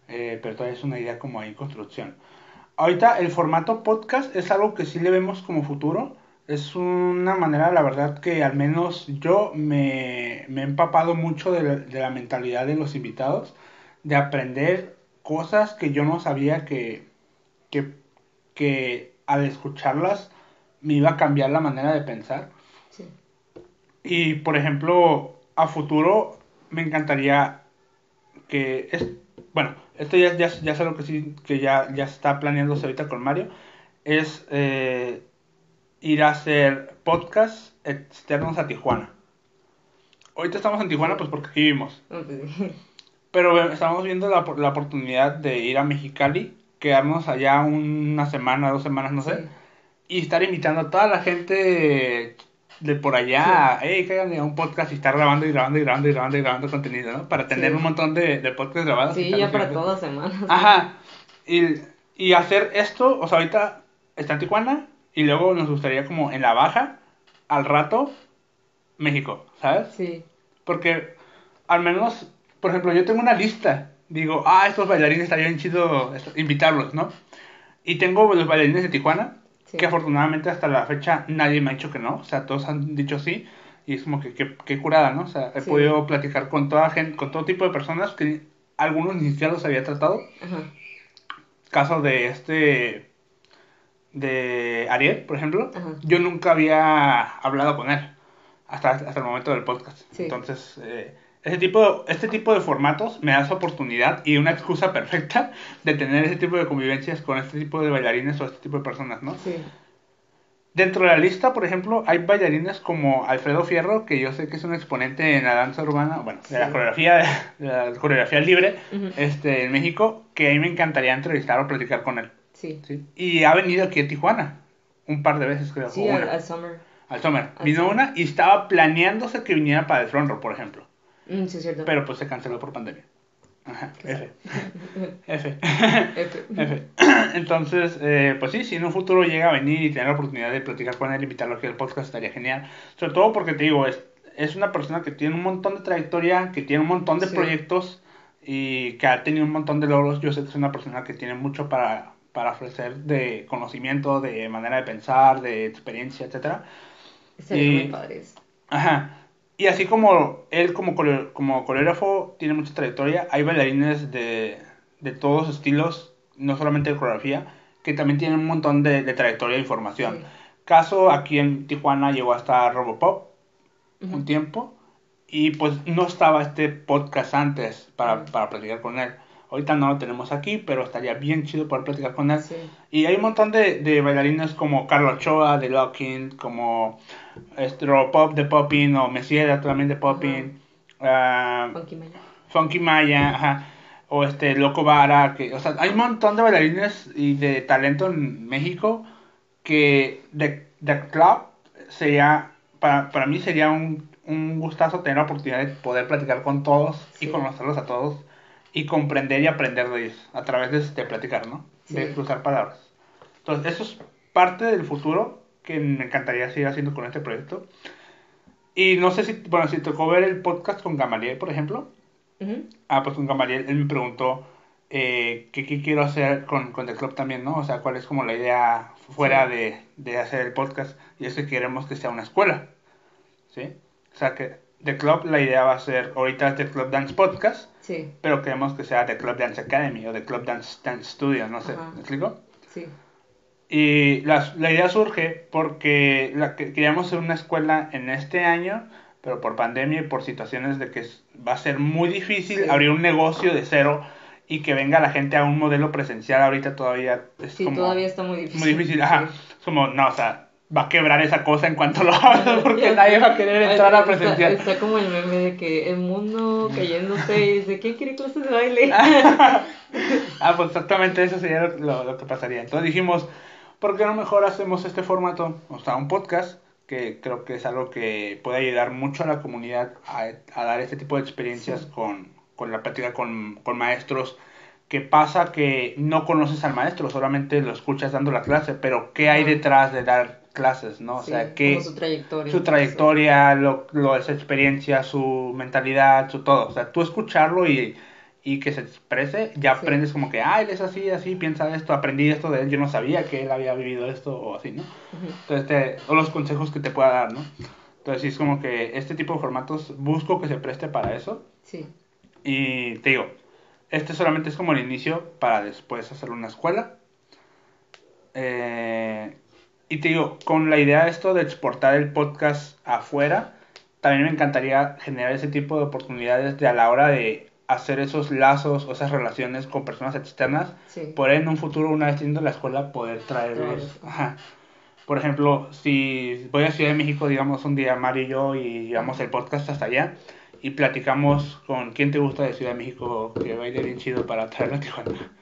Eh, pero todavía es una idea como ahí en construcción. Ahorita el formato podcast es algo que sí le vemos como futuro. Es una manera, la verdad, que al menos yo me, me he empapado mucho de la, de la mentalidad de los invitados, de aprender cosas que yo no sabía que, que, que al escucharlas me iba a cambiar la manera de pensar. Sí. Y por ejemplo, a futuro me encantaría que es bueno, esto ya, ya, ya es algo que sí que ya, ya está planeándose ahorita con Mario, es eh, ir a hacer podcast externos a Tijuana. Ahorita estamos en Tijuana pues porque aquí vivimos, pero estamos viendo la, la oportunidad de ir a Mexicali, quedarnos allá una semana, dos semanas, no sé, Sí. y estar invitando a toda la gente de por allá, hey, caigan a un podcast y estar grabando y grabando y grabando y grabando y grabando contenido, ¿no? Para tener Sí. un montón de, de podcasts grabados. Sí, ya para todas las semanas. Ajá. Y, y hacer esto, o sea, ahorita está en Tijuana y luego nos gustaría como en la baja, al rato, México, ¿sabes? Sí. Porque al menos, por ejemplo, yo tengo una lista. Digo, ah, estos bailarines estaría bien chido invitarlos, ¿no? Y tengo los bailarines de Tijuana, Sí. que afortunadamente hasta la fecha nadie me ha dicho que no. O sea, todos han dicho sí. Y es como que qué qué curada, ¿no? O sea, he Sí. podido platicar con toda gente, con todo tipo de personas que algunos ni siquiera los había tratado. Ajá. Caso de este, de Ariel, por ejemplo. Ajá. Yo nunca había hablado con él hasta, hasta el momento del podcast. Sí. Entonces, eh, ese tipo, este tipo de formatos me da esa oportunidad y una excusa perfecta de tener ese tipo de convivencias con este tipo de bailarines o este tipo de personas, ¿no? Sí. Dentro de la lista, por ejemplo, hay bailarines como Alfredo Fierro, que yo sé que es un exponente en la danza urbana, bueno, de la coreografía, de la coreografía libre, este, en México, que a mí me encantaría entrevistar o platicar con él. Sí. ¿sí? Y ha venido aquí a Tijuana un par de veces, creo. Sí, al, al Summer. Al Summer. al Vino Summer. una y estaba planeándose que viniera para el Front Row, por ejemplo. Mm, sí, es cierto. Pero pues se canceló por pandemia. Ajá, F. F. F. F. Entonces, eh, pues sí, si en un futuro llega a venir y tener la oportunidad de platicar con él, invitarlo aquí al podcast, estaría genial. Sobre todo porque te digo, es, es una persona que tiene un montón de trayectoria, que tiene un montón de Sí. proyectos y que ha tenido un montón de logros. Yo sé que es una persona que tiene mucho para, para ofrecer de conocimiento, de manera de pensar, de experiencia, etcétera. Sería Y- muy padre eso. Ajá. Y así como él como, como coreógrafo tiene mucha trayectoria, hay bailarines de, de todos estilos, no solamente de coreografía, que también tienen un montón de, de trayectoria e información. Sí. Caso aquí en Tijuana llegó hasta Robopop un tiempo y pues no estaba este podcast antes para, para platicar con él. Ahorita no lo tenemos aquí, pero estaría bien chido poder platicar con él. Sí. Y hay un montón de, de bailarines como Carlos Ochoa de Locking, como este, Pop de Popping, o Messier también de Popping, ah, Funky Maya. Funky Maya, ajá, o este Loco Vara, que, o sea, hay un montón de bailarines y de talento en México que de, de club sería, para, para mí sería un, un gustazo tener la oportunidad de poder platicar con todos y conocerlos a todos y comprender y aprender de ellos a través de, este platicar, ¿no? De Sí. cruzar palabras. Entonces, eso es parte del futuro que me encantaría seguir haciendo con este proyecto. Y no sé si, bueno, si tocó ver el podcast con Gamaliel, por ejemplo. Ujú. Ah, pues con Gamaliel, él me preguntó eh, que qué quiero hacer con, con The Club también, ¿no? O sea, cuál es como la idea fuera Sí. de, de hacer el podcast. Y es que queremos que sea una escuela, ¿sí? O sea, que The Club, la idea va a ser, ahorita es The Club Dance Podcast, Sí, pero queremos que sea The Club Dance Academy o The Club Dance, Dance Studio, no sé, Ajá. ¿me explico? sí. Y la, la idea surge porque la, que- queríamos hacer una escuela en este año, pero por pandemia y por situaciones de que va a ser muy difícil Sí. abrir un negocio de cero y que venga la gente a un modelo presencial ahorita todavía es Sí, como todavía está muy difícil. muy difícil. Ajá. Sí. Es como, no, o sea, va a quebrar esa cosa en cuanto lo hagas porque nadie va a querer entrar a Está- presencial. Está, como el meme de que el mundo cayéndose y dice, ¿quién quiere clases de baile? Ah, pues exactamente eso sería lo, lo- que pasaría. Entonces dijimos, ¿por qué no mejor hacemos este formato? O sea, un podcast, que creo que es algo que puede ayudar mucho a la comunidad a, a dar este tipo de experiencias Sí. con, con la práctica con, con maestros. Que pasa que no conoces al maestro, solamente lo escuchas dando la clase, pero ¿qué hay detrás de dar clases? ¿no? O Sí, sea, ¿qué, como su trayectoria. su trayectoria, lo, lo, su experiencia, su mentalidad, su todo. O sea, tú escucharlo y, y que se exprese, ya Sí. aprendes como que, ah, él es así, así, piensa esto, aprendí esto de él, yo no sabía que él había vivido esto o así, ¿no? Entonces, te- o los consejos que te pueda dar, ¿no? Entonces, sí, es como que este tipo de formatos busco que se preste para eso. Sí, Y te digo, este solamente es como el inicio para después hacer una escuela. Eh, y te digo, con la idea de esto de exportar el podcast afuera, también me encantaría generar ese tipo de oportunidades de a la hora de hacer esos lazos o esas relaciones con personas externas, sí. poder en un futuro, una vez teniendo la escuela, poder traerlos. Ajá. Por ejemplo, si voy a Ciudad de México, digamos, un día Mario y yo, y llevamos el podcast hasta allá, y platicamos con quién te gusta de Ciudad de México, que baile bien chido para traerlo a Tijuana.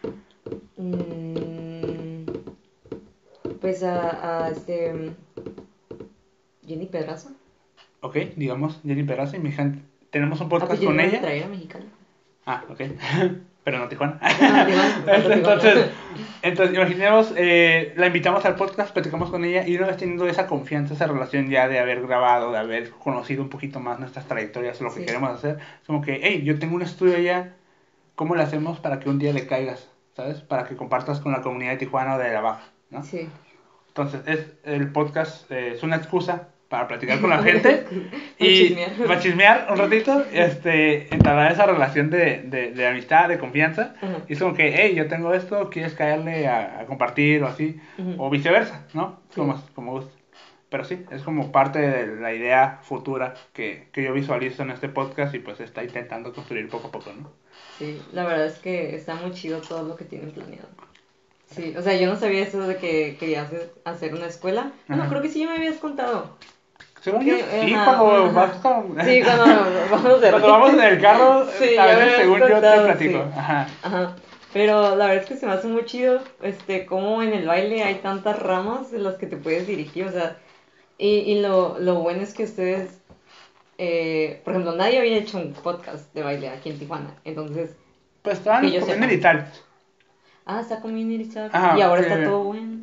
Mm, pues a, a este. Jenny Pedraza. Ok, digamos, Jenny Peraza y mi gente. Tenemos un Ah, podcast pues con ella. traer a mexicana. Ah, ok. Pero no Tijuana. Ah, Tijuana, entonces, entonces, imaginemos, eh, la invitamos al podcast, platicamos con ella y una vez teniendo esa confianza, esa relación ya de haber grabado, de haber conocido un poquito más nuestras trayectorias, lo que queremos hacer, es como que, hey, yo tengo un estudio allá, ¿cómo le hacemos para que un día le caigas? ¿Sabes? Para que compartas con la comunidad de Tijuana o de la Baja, ¿no? Sí. Entonces, es, el podcast eh, es una excusa para platicar con la gente y para chismear un ratito, este, entablar esa relación de, de, de amistad, de confianza. Ajá. Y es como que, hey, yo tengo esto, ¿quieres caerle a, a compartir o así? Ujú. O viceversa, ¿no? Sí. Como, como guste. Pero sí, es como parte de la idea futura que, que yo visualizo en este podcast y pues está intentando construir poco a poco, ¿no? Sí, la verdad es que está muy chido todo lo que tienen planeado. Sí, o sea, yo no sabía eso de que querías hacer una escuela. Bueno, Ajá. creo que sí ya me habías contado. Según yo, sí, ajá, cuando vas con... Sí, cuando vamos de Cuando vamos en el carro, Sí, a veces según yo te contado, platico. sí. Ajá. Ajá. Pero la verdad es que se me hace muy chido, este, como en el baile hay tantas ramas de las que te puedes dirigir, o sea, y, y lo, lo bueno es que ustedes, eh, por ejemplo, nadie había hecho un podcast de baile aquí en Tijuana, entonces, Pues estaban Que yo comiendo sepa. y tal. Ah, está Community Talk, Ajá, y ahora está todo bueno,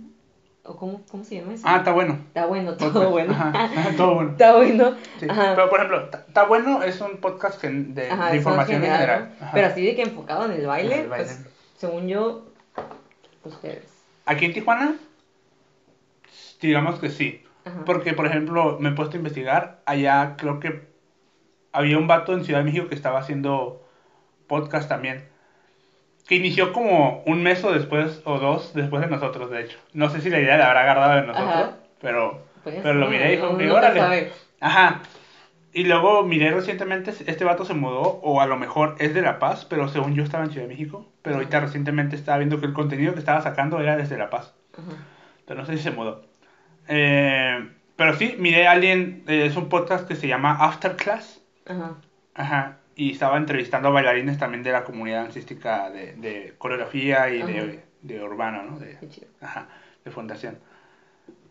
o cómo, cómo se llama eso? Ah, está bueno. Está bueno, todo Podcast. bueno. Ajá, todo bueno. Está bueno. Sí. Ajá. Pero por ejemplo, Está bueno es un podcast gen- de, Ajá, de eso en información en general, general. ¿no? Ajá. Pero así de que enfocado en el baile, En el baile. pues según yo, ustedes. Aquí en Tijuana, digamos que sí. Ajá. Porque, por ejemplo, me he puesto a investigar. Allá creo que había un vato en Ciudad de México que estaba haciendo podcast también. Que inició como un mes o después, o dos después de nosotros, de hecho. No sé si la idea la habrá agarrado de nosotros, Ajá. pero, Pues, pero lo miré y fue no órale. Ajá. Y luego miré recientemente, este vato se mudó, o a lo mejor es de La Paz, pero según yo estaba en Ciudad de México. Pero ahorita recientemente estaba viendo que el contenido que estaba sacando era desde La Paz. Ajá. Pero no sé si se mudó. Eh, pero sí, miré a alguien, eh, es un podcast que se llama After Class. Ajá. Ajá. Y estaba entrevistando a bailarines también de la comunidad dancística de, de coreografía y de, de urbano, ¿no? Ajá, de fundación.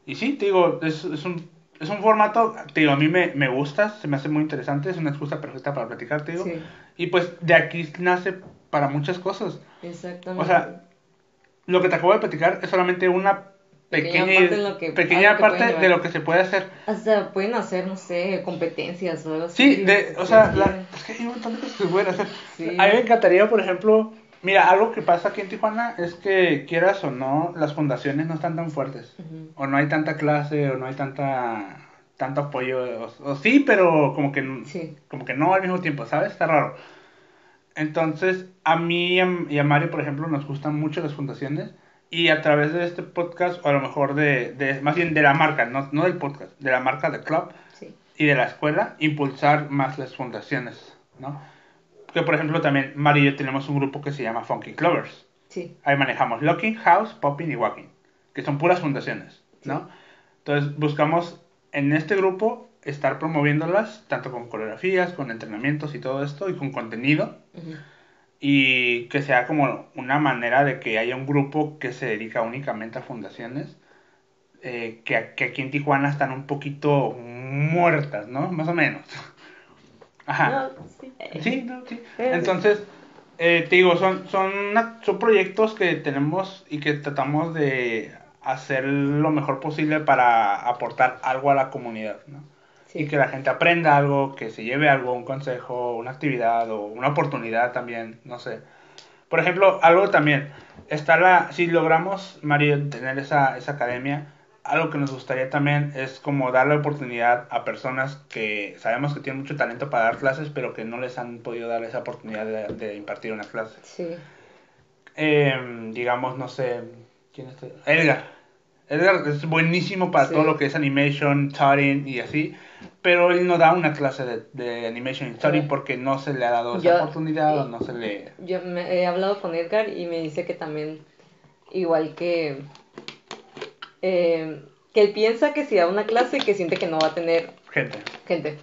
Y sí, te digo, es, es, un, es un formato, te digo, a mí me, me gusta, se me hace muy interesante, es una excusa perfecta para platicar, te digo. Sí, Y pues de aquí nace para muchas cosas. exactamente. O sea, lo que te acabo de platicar es solamente una Pequeña pequeña, parte de lo que- pequeña algo que parte pueden de llevar. lo que se puede hacer. hasta pueden hacer, no sé, competencias o algo así. Sí, de, o sea, la- es que hay un montón de cosas que se pueden hacer. Sí. A mí me encantaría, por ejemplo, mira, algo que pasa aquí en Tijuana es que quieras o no, las fundaciones no están tan fuertes. O no hay tanta clase, o no hay tanta tanto apoyo. O, o sí, pero como que, Sí. como que no al mismo tiempo, ¿sabes? Está raro. Entonces, a mí y a Mario, por ejemplo, nos gustan mucho las fundaciones. Y a través de este podcast, o a lo mejor de, de más bien de la marca, no, no del podcast, de la marca de Club, Sí. y de la escuela impulsar más las fundaciones, ¿no? Que por ejemplo también Mario y yo tenemos un grupo que se llama Funky Clovers. Sí. Ahí manejamos Locking, House, Popping y Walking, que son puras fundaciones, ¿no? Entonces buscamos en este grupo estar promoviéndolas tanto con coreografías, con entrenamientos y todo esto y con contenido Ujú. Y que sea como una manera de que haya un grupo que se dedica únicamente a fundaciones eh, que, que aquí en Tijuana están un poquito muertas, ¿no? Más o menos. Ajá. No, sí. Sí, no, sí. Entonces, eh, te digo, son, son, una- son proyectos que tenemos y que tratamos de hacer lo mejor posible para aportar algo a la comunidad, ¿no? Y que la gente aprenda algo, que se lleve algo, un consejo, una actividad o una oportunidad también, no sé. Por ejemplo, algo también, está la, si logramos, Mario, tener esa, esa academia, algo que nos gustaría también es como dar la oportunidad a personas que sabemos que tienen mucho talento para dar clases, pero que no les han podido dar esa oportunidad de, de impartir una clase. Sí. Eh, digamos, no sé, ¿quién está? Edgar. Edgar es buenísimo para Sí. todo lo que es animation, tutoring y así, pero él no da una clase de, de animation y tutoring Sí. porque no se le ha dado esa Yo- oportunidad o no se le... Yo me he hablado con Edgar y me dice que también, igual que, eh, que él piensa que si da una clase que siente que no va a tener Gente. gente.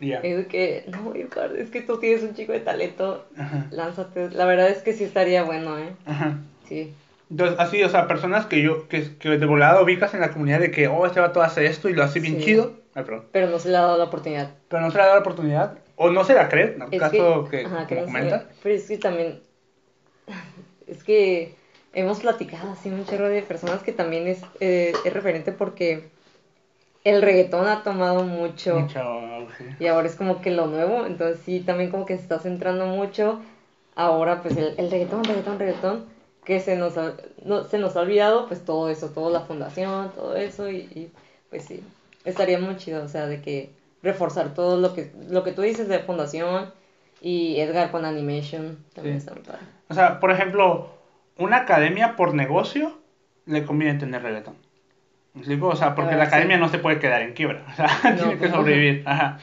Ya. Es que, no, Edgar, es que tú tienes un chico de talento, Ajá. lánzate. La verdad es que sí estaría bueno, ¿eh? Ajá. Sí. Entonces, así, o sea, personas que yo, que, que de volada ubicas en la comunidad de que, oh, este vato hace esto y lo hace bien Sí. chido. Ay. Pero no se le ha dado la oportunidad. Pero no se le ha dado la oportunidad, o no se la cree, ¿no? Es caso que, ajá, no sé, comenta. Pero es que también, es que hemos platicado así un chorro de personas que también es, eh, es referente porque el reggaetón ha tomado mucho, Mucho auge. y ahora es como que lo nuevo, entonces sí, también como que se está centrando mucho ahora pues el, el reggaetón, reggaetón, reggaetón, que se nos, ha, no, se nos ha olvidado pues todo eso, toda la fundación, todo eso y, y, pues sí, estaría muy chido, o sea, de que reforzar todo lo que, lo que tú dices de fundación y Edgar con animation también Sí. está muy padre. O sea, por ejemplo, una academia por negocio le conviene tener reggaetón. ¿Me explico? O sea, porque Ah, la sí. academia no se puede quedar en quiebra. O sea, No, tiene que pues sobrevivir. Ajá.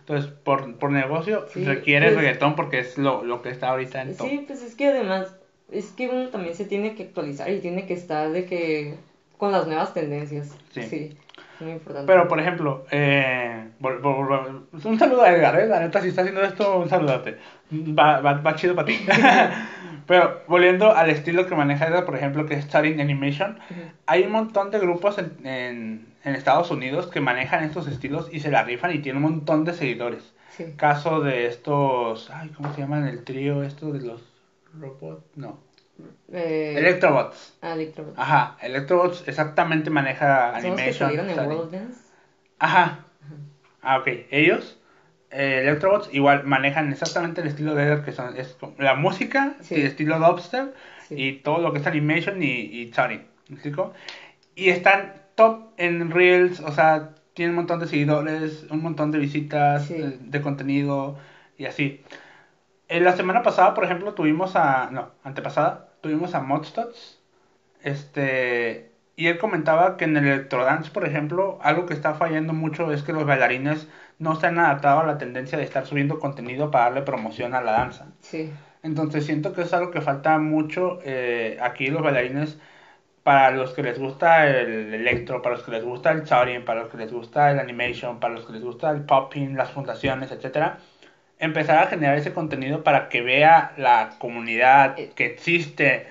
Entonces, por, por negocio Sí, requiere pues- reggaetón porque es lo, lo que está ahorita en todo. Sí, pues es que además, es que uno también se tiene que actualizar y tiene que estar de que con las nuevas tendencias. Sí. Sí, muy importante. Pero, por ejemplo, eh, vol- vol- vol- un saludo a Edgar, ¿eh? La neta, si está haciendo esto, un saludote. Va, va, va chido para ti. Pero volviendo al estilo que maneja Edgar, por ejemplo, que es Starting Animation, hay un montón de grupos en, en, en, Estados Unidos que manejan estos estilos y se la rifan y tienen un montón de seguidores. Sí. Caso de estos, ay, ¿cómo se llaman? El trío, esto de los robots, no. Eh, Electrobots. ah, Electrobots. Ajá, Electrobots exactamente maneja ¿Son los que animation. en. World Dance? Ajá. Ah, ok. Ellos, eh, Electrobots, igual manejan exactamente el estilo de Edgar, que son es la música, Sí. el estilo dubstep Sí. y todo lo que es animation y, y sorry, ¿me explico? Y están top en Reels, o sea, tienen un montón de seguidores, un montón de visitas, Sí. de, de contenido y así. En la semana pasada, por ejemplo, tuvimos a. No, antepasada, tuvimos a Modstots. Este. Y él comentaba que en el Electrodance, por ejemplo, algo que está fallando mucho es que los bailarines no se han adaptado a la tendencia de estar subiendo contenido para darle promoción a la danza. Sí. Entonces siento que es algo que falta mucho eh, aquí los bailarines para los que les gusta el electro, para los que les gusta el charting, para los que les gusta el animation, para los que les gusta el popping, las fundaciones, etcétera, empezar a generar ese contenido para que vea la comunidad Eh. que existe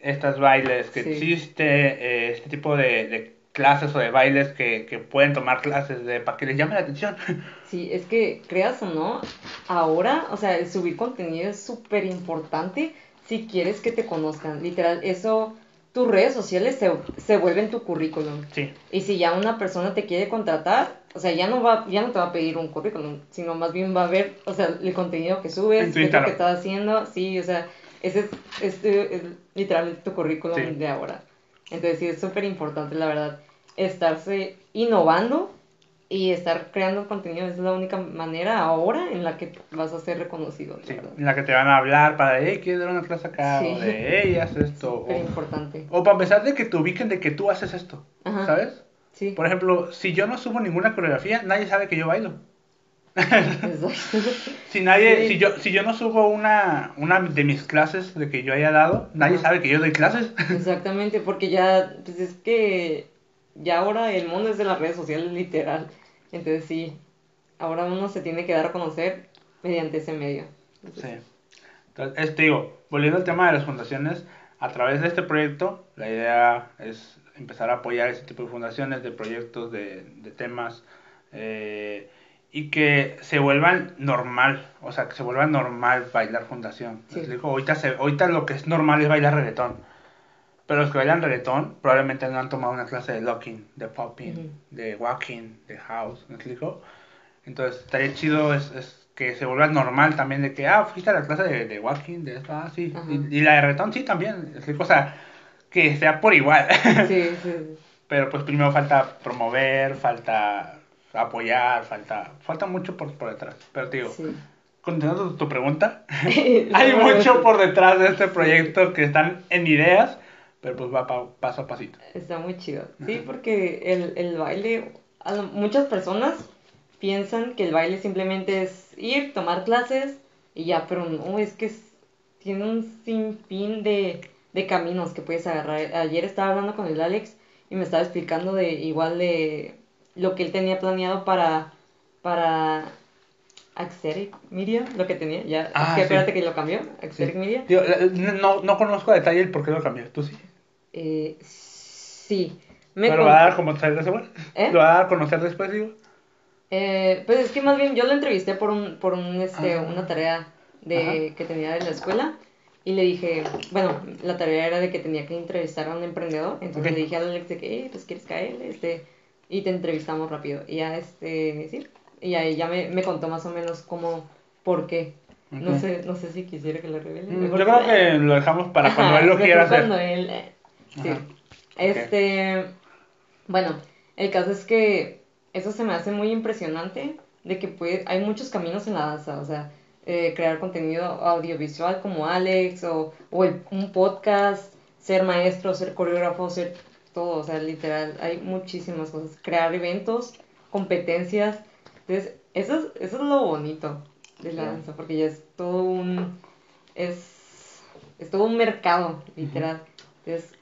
estos bailes, que Sí. existe eh, este tipo de, de clases o de bailes que, que pueden tomar clases de para que les llame la atención. Sí, es que creas o no, ahora, o sea, el subir contenido es súper importante si quieres que te conozcan. Literal, eso, tus redes sociales se, se vuelven tu currículum. sí, Y si ya una persona te quiere contratar, o sea, ya no va, ya no te va a pedir un currículum, sino más bien va a ver, o sea, el contenido que subes, qué es lo que estás haciendo, sí, o sea, ese es, este es literalmente tu currículum Sí. de ahora. Entonces sí, es súper importante, la verdad, estarse innovando y estar creando contenido es la única manera ahora en la que vas a ser reconocido, sí, en la que te van a hablar para, hey, ¿quieres dar una clase acá? Sí. O de, hey, haz esto. Súper O, importante. o para empezar de que te ubiquen de que tú haces esto, Ajá. ¿sabes? Sí, Por ejemplo, si yo no subo ninguna coreografía, nadie sabe que yo bailo. Si nadie, Sí. si yo, si yo no subo una, una de mis clases de que yo haya dado, nadie Ajá. sabe que yo doy clases. Exactamente, porque ya, pues es que ya ahora el mundo es de las redes sociales literal. Entonces sí, ahora uno se tiene que dar a conocer mediante ese medio. Sí. Entonces, este, digo, volviendo al tema de las fundaciones, a través de este proyecto, la idea es empezar a apoyar ese tipo de fundaciones, de proyectos, de, de temas, eh, y que se vuelvan normal, o sea, que se vuelva normal bailar fundación. ¿Me Sí. explico? Ahorita, se, ahorita lo que es normal es bailar reggaetón. Pero los que bailan reggaetón probablemente no han tomado una clase de locking, de popping, Ujú. de walking, de house, ¿me explico? Entonces, estaría chido es, es que se vuelva normal también de que, ah, fuiste a la clase de, de walking, de esto, ah, sí. Ajá. Y, y la de reggaetón sí también. O sea, que sea por igual. Sí, sí. Pero pues primero falta promover, falta apoyar, falta falta mucho por, por detrás. Pero te digo, sí. continuando tu pregunta, hay mucho por detrás de este proyecto que están en ideas, pero pues va pa- paso a pasito. Está muy chido. Sí, porque el, el baile, muchas personas piensan que el baile simplemente es ir, tomar clases y ya, pero no, es que es- tiene un sinfín de, de caminos que puedes agarrar. Ayer estaba hablando con el Alex y me estaba explicando de igual de lo que él tenía planeado para, para Axeric Media, lo que tenía, ya, Ah, es que sí. espérate que lo cambió, Sí. Axeric Media. Digo, la- no, no conozco a detalle el por qué lo cambió, tú sí. Eh, sí. Me ¿Pero lo con- va a dar como conocer después? ¿Eh? ¿Lo va a dar a conocer después, digo? Eh, pues es que más bien yo lo entrevisté por un, por un, este, Ah. una tarea de, que tenía de la escuela y le dije, bueno, la tarea era de que tenía que entrevistar a un emprendedor, entonces le dije a Alex de que, "Eh, pues quieres caer, este, y te entrevistamos rápido, y ya, este, sí, y ahí ya me, me contó más o menos cómo, por qué, no sé, no sé si quisiera que lo revele. Mm, Yo creo que lo dejamos para cuando Ajá, él lo quiera hacer. cuando él, sí. Ajá. Este, bueno, el caso es que eso se me hace muy impresionante de que puede, hay muchos caminos en la danza, o sea, eh, crear contenido audiovisual como Alex o, o el- un podcast, ser maestro, ser coreógrafo, ser todo, o sea, literal, hay muchísimas cosas, crear eventos, competencias, entonces, eso es, eso es lo bonito de la danza, porque ya es todo un, es, es todo un mercado, literal, entonces,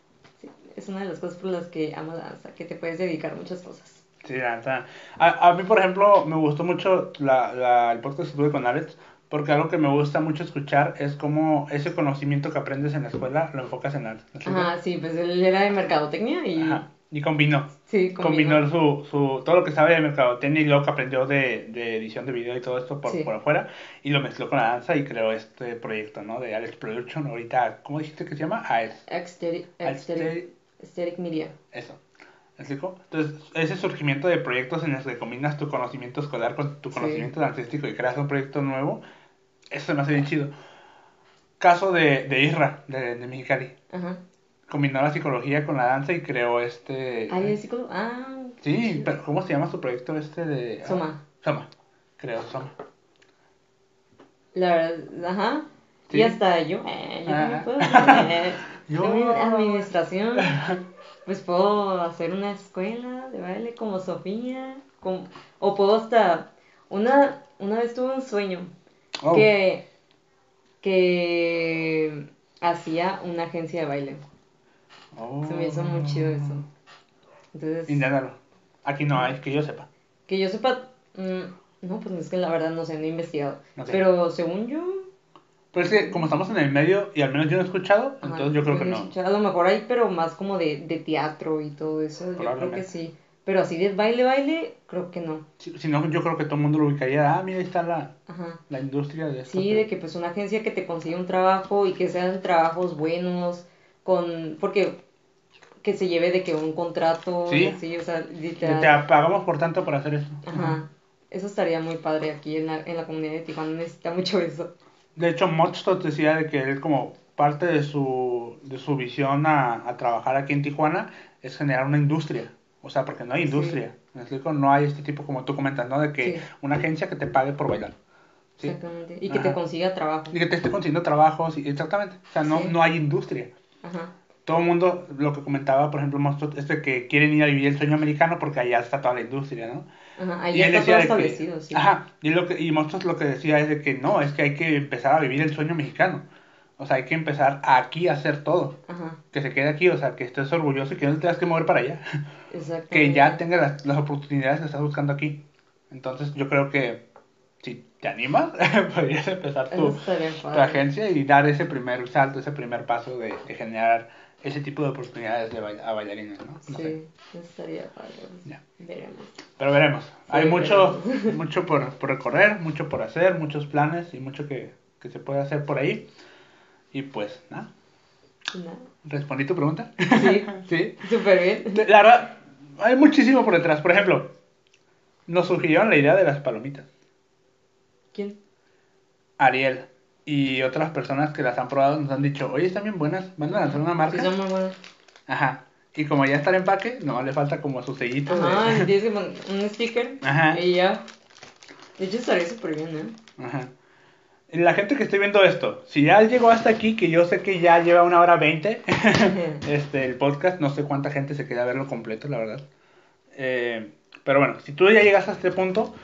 es una de las cosas por las que amo la danza, que te puedes dedicar muchas cosas. Sí, la neta. A, a mí, por ejemplo, me gustó mucho la, la, el podcast que tuve con Alex, porque algo que me gusta mucho escuchar es cómo ese conocimiento que aprendes en la escuela lo enfocas en arte. Ajá, sí, pues él era de mercadotecnia y... Ajá. Y combinó. Sí, Combinó combinó. su, su, todo lo que sabe de mercadotecnia y luego que aprendió de, de edición de video y todo esto por, Sí. por afuera y lo mezcló con la danza y creó este proyecto, ¿no? De Alex Production. Ahorita, ¿cómo dijiste que se llama? AES. Aesthetic, Aesthetic- aesthetic, media. Eso. Entonces, ese surgimiento de proyectos en los que combinas tu conocimiento escolar con tu Sí. conocimiento artístico y creas un proyecto nuevo, eso me hace bien chido. Caso de, de Isra, de, de Mexicali. Ajá. Combinó la psicología con la danza y creó este... Ahí es psicólogo. Ah. Sí, pero ¿cómo se llama su proyecto este de...? Soma. Soma. Creo, Soma. La verdad, ajá. Sí. Y hasta yo, eh, yo Ajá. también puedo Yo- yo... administración. Pues puedo hacer una escuela de baile como Sofía. como- O puedo hasta... Una, una vez tuve un sueño Oh, que, que hacía una agencia de baile. oh. Se me hizo muy chido eso. Entonces, Inténtalo. Aquí no hay, que yo sepa. que yo sepa... mm, no, pues es que la verdad no sé, no he investigado. No sé. Pero según yo... Pero es que como estamos en el medio y al menos yo no he escuchado, Ajá, entonces yo creo que no he no. escuchado. A lo mejor hay, pero más como de, de teatro y todo eso. Yo creo que sí. Pero así de baile, baile, creo que no. Si, si no, yo creo que todo el mundo lo ubicaría. Ah, mira, ahí está la, Ajá. la industria de esto. Sí, de que pues una agencia que te consiga un trabajo y que sean trabajos buenos, con porque que se lleve de que un contrato, Sí. así, o sea, literal. te pagamos por tanto para hacer eso. Ajá. Eso estaría muy padre aquí en la, en la comunidad de Tijuana, necesita mucho eso. De hecho, Motstot decía de que él como parte de su, de su visión a, a trabajar aquí en Tijuana es generar una industria. O sea, porque no hay Sí. industria. ¿Me explico? No hay este tipo como tú comentas, ¿no? De que Sí. una agencia que te pague por bailar. ¿sí? Exactamente. Y que te consiga trabajo. Y que te esté consiguiendo trabajos. y- exactamente. O sea, no, Sí. no hay industria. Ajá. Todo el mundo, lo que comentaba, por ejemplo, Motstot, es de que quieren ir a vivir el sueño americano porque allá está toda la industria, ¿no? Ajá. Ahí Y él está todo decía establecido, que, sí. Ajá, y, lo que, y Monstruos lo que decía es de que no, es que hay que empezar a vivir el sueño mexicano. O sea, hay que empezar aquí a hacer todo. Ajá. Que se quede aquí, o sea, que estés orgulloso y que no te tengas que mover para allá. Exactamente. Que ya tengas las, las oportunidades que estás buscando aquí. Entonces, yo creo que si te animas, podrías empezar tu, tu agencia y dar ese primer salto, ese primer paso de, de generar ese tipo de oportunidades de bail- a bailarines, ¿no? No sé. Sí, eso estaría padre. Ya. Veremos. Pero veremos. Hay mucho, veremos. mucho por, por recorrer, mucho por hacer, muchos planes y mucho que, que se puede hacer por ahí. Y pues, nada. Nada. ¿Respondí tu pregunta? Sí, sí. súper bien. La verdad, hay muchísimo por detrás. Por ejemplo, nos sugirieron la idea de las palomitas. ¿Quién? Ariel y otras personas que las han probado nos han dicho, oye, están bien buenas, van a lanzar una marca. Sí, son muy buenos. Ajá. Y como ya está el empaque, no le falta como su sellito. de- Ajá, y tienes que poner un sticker. Ajá. Y ya. De hecho, estaría súper bien, ¿eh? Ajá. La gente que esté viendo esto, si ya llegó hasta aquí, que yo sé que ya lleva una hora veinte, este, el podcast, no sé cuánta gente se queda a verlo completo, la verdad. Eh, pero bueno, si tú ya llegas a este punto,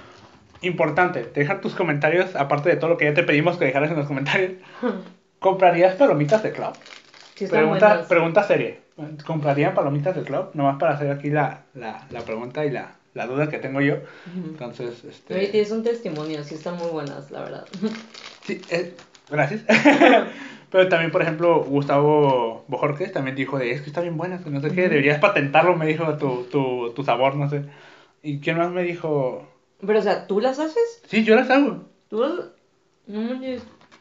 importante, dejar tus comentarios, aparte de todo lo que ya te pedimos que dejaras en los comentarios. ¿Comprarías palomitas de club? Sí, Pregunta, pregunta seria. ¿Comprarían palomitas de club? Nomás para hacer aquí la, la, la pregunta y la, la duda que tengo yo. Entonces, este... Oye, tienes un testimonio, sí están muy buenas, la verdad. Sí, eh, gracias. Pero también, por ejemplo, Gustavo Bojorquez también dijo de, es que está bien buena, no sé qué, deberías patentarlo, me dijo tu, tu, tu sabor, no sé. ¿Y quién más me dijo? Pero, o sea, ¿tú las haces? Sí, yo las hago. ¿Tú las...? No.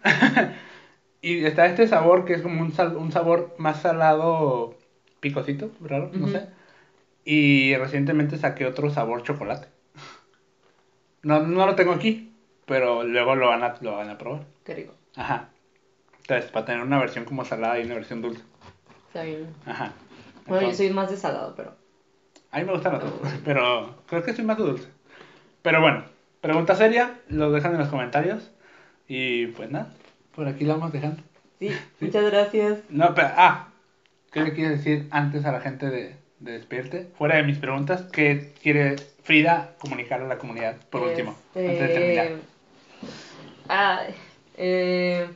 Y está este sabor que es como un, sal- un sabor más salado, picosito, raro, no sé. Y recientemente saqué otro sabor chocolate. No, no lo tengo aquí, pero luego lo van a, lo van a probar. Qué rico. Ajá. Entonces, para tener una versión como salada y una versión dulce. Está bien. Ajá. Bueno, yo soy más de salado, pero... A mí me gustan las dos, pero creo que soy más de dulce. Pero bueno, pregunta seria, lo dejan en los comentarios. Y pues nada, por aquí lo vamos dejando. Sí, muchas gracias. No, pero, ah, ¿qué le quieres decir antes a la gente de, de despedirte? Fuera de mis preguntas, ¿qué quiere Frida comunicar a la comunidad por último? Este, Antes de terminar. Ay, eh...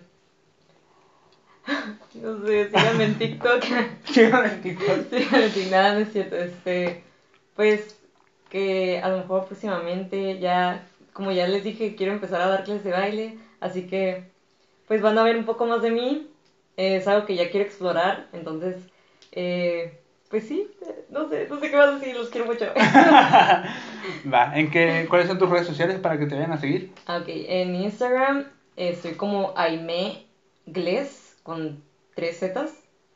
No sé, síganme en TikTok. Síganme en TikTok. síganme en TikTok, nada, no es cierto. Este, pues, que a lo mejor próximamente ya, como ya les dije, quiero empezar a dar clases de baile, así que pues van a ver un poco más de mí, eh, es algo que ya quiero explorar, entonces, eh, pues sí, no sé, no sé qué más decir, los quiero mucho. Va, ¿en qué, ¿cuáles son tus redes sociales para que te vayan a seguir? Ok, en Instagram eh, estoy como Aime Gles con tres Zetas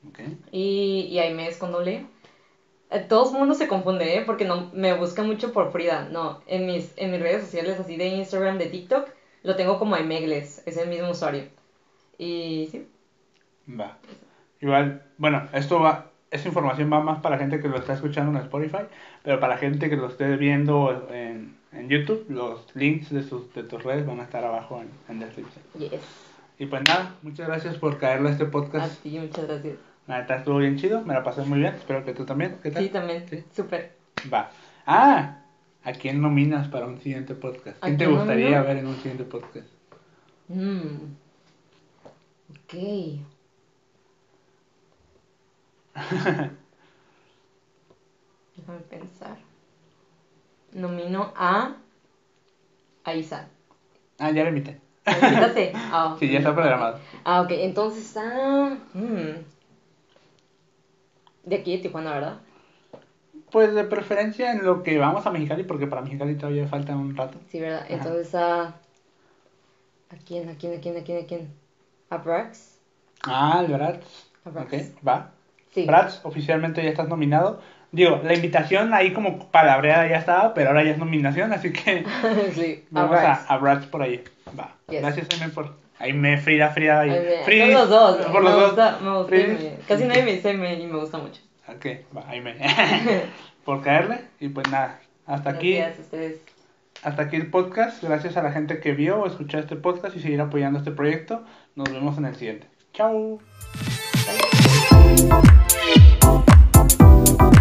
Ok. y, y Aime es con doble. Todo el mundo se confunde, ¿eh? Porque no, me busca mucho por Frida. No, en mis, en mis redes sociales, así de Instagram, de TikTok, lo tengo como Aime Gles, es el mismo usuario. Y sí, Va. Igual, bueno, esto va, esta información va más para la gente que lo está escuchando en Spotify, pero para la gente que lo esté viendo en, en YouTube, los links de, sus, de tus redes van a estar abajo en, en descripción. yes. Y pues nada, muchas gracias por caerle a este A podcast. ti, muchas gracias. La neta estuvo bien chido, me la pasé muy bien, espero que tú también. ¿Qué tal? Sí, también, Sí. súper. Va. Ah, ¿a quién nominas para un siguiente podcast? ¿A ¿Quién te gustaría nomino? ver en un siguiente podcast? Mm. Ok. Déjame pensar. Nomino a. a Isa. Ah, ya lo invité. Ah, Sí, ya está programado. Ah, ok. Entonces está. mm, De aquí de Tijuana, ¿verdad? Pues de preferencia en lo que vamos a Mexicali, porque para Mexicali todavía falta un rato. Sí, ¿verdad? Ajá. Entonces a. ¿A quién? ¿A quién? ¿A quién? ¿A quién? ¿A quién? ¿A Brax? Ah, el Bratz. A Brax. Ok, va. Sí. Bratz, oficialmente ya estás nominado. Digo, la invitación ahí como palabreada ya estaba, pero ahora ya es nominación, así que sí, a vamos a, Brax. a Bratz por ahí. Va. Yes. Gracias, Aime, por... Ay, me, Frida, Frida. Y... Ay, Frida. Por los dos. Por los me. Gusta, me gusta Casi nadie me dice me y me gusta mucho. Ok, va, ahí me. por caerle. Y pues nada, hasta aquí. Gracias a ustedes. Hasta aquí el podcast. Gracias a la gente que vio o escuchó este podcast y seguir apoyando este proyecto. Nos vemos en el siguiente. Chao. Bye.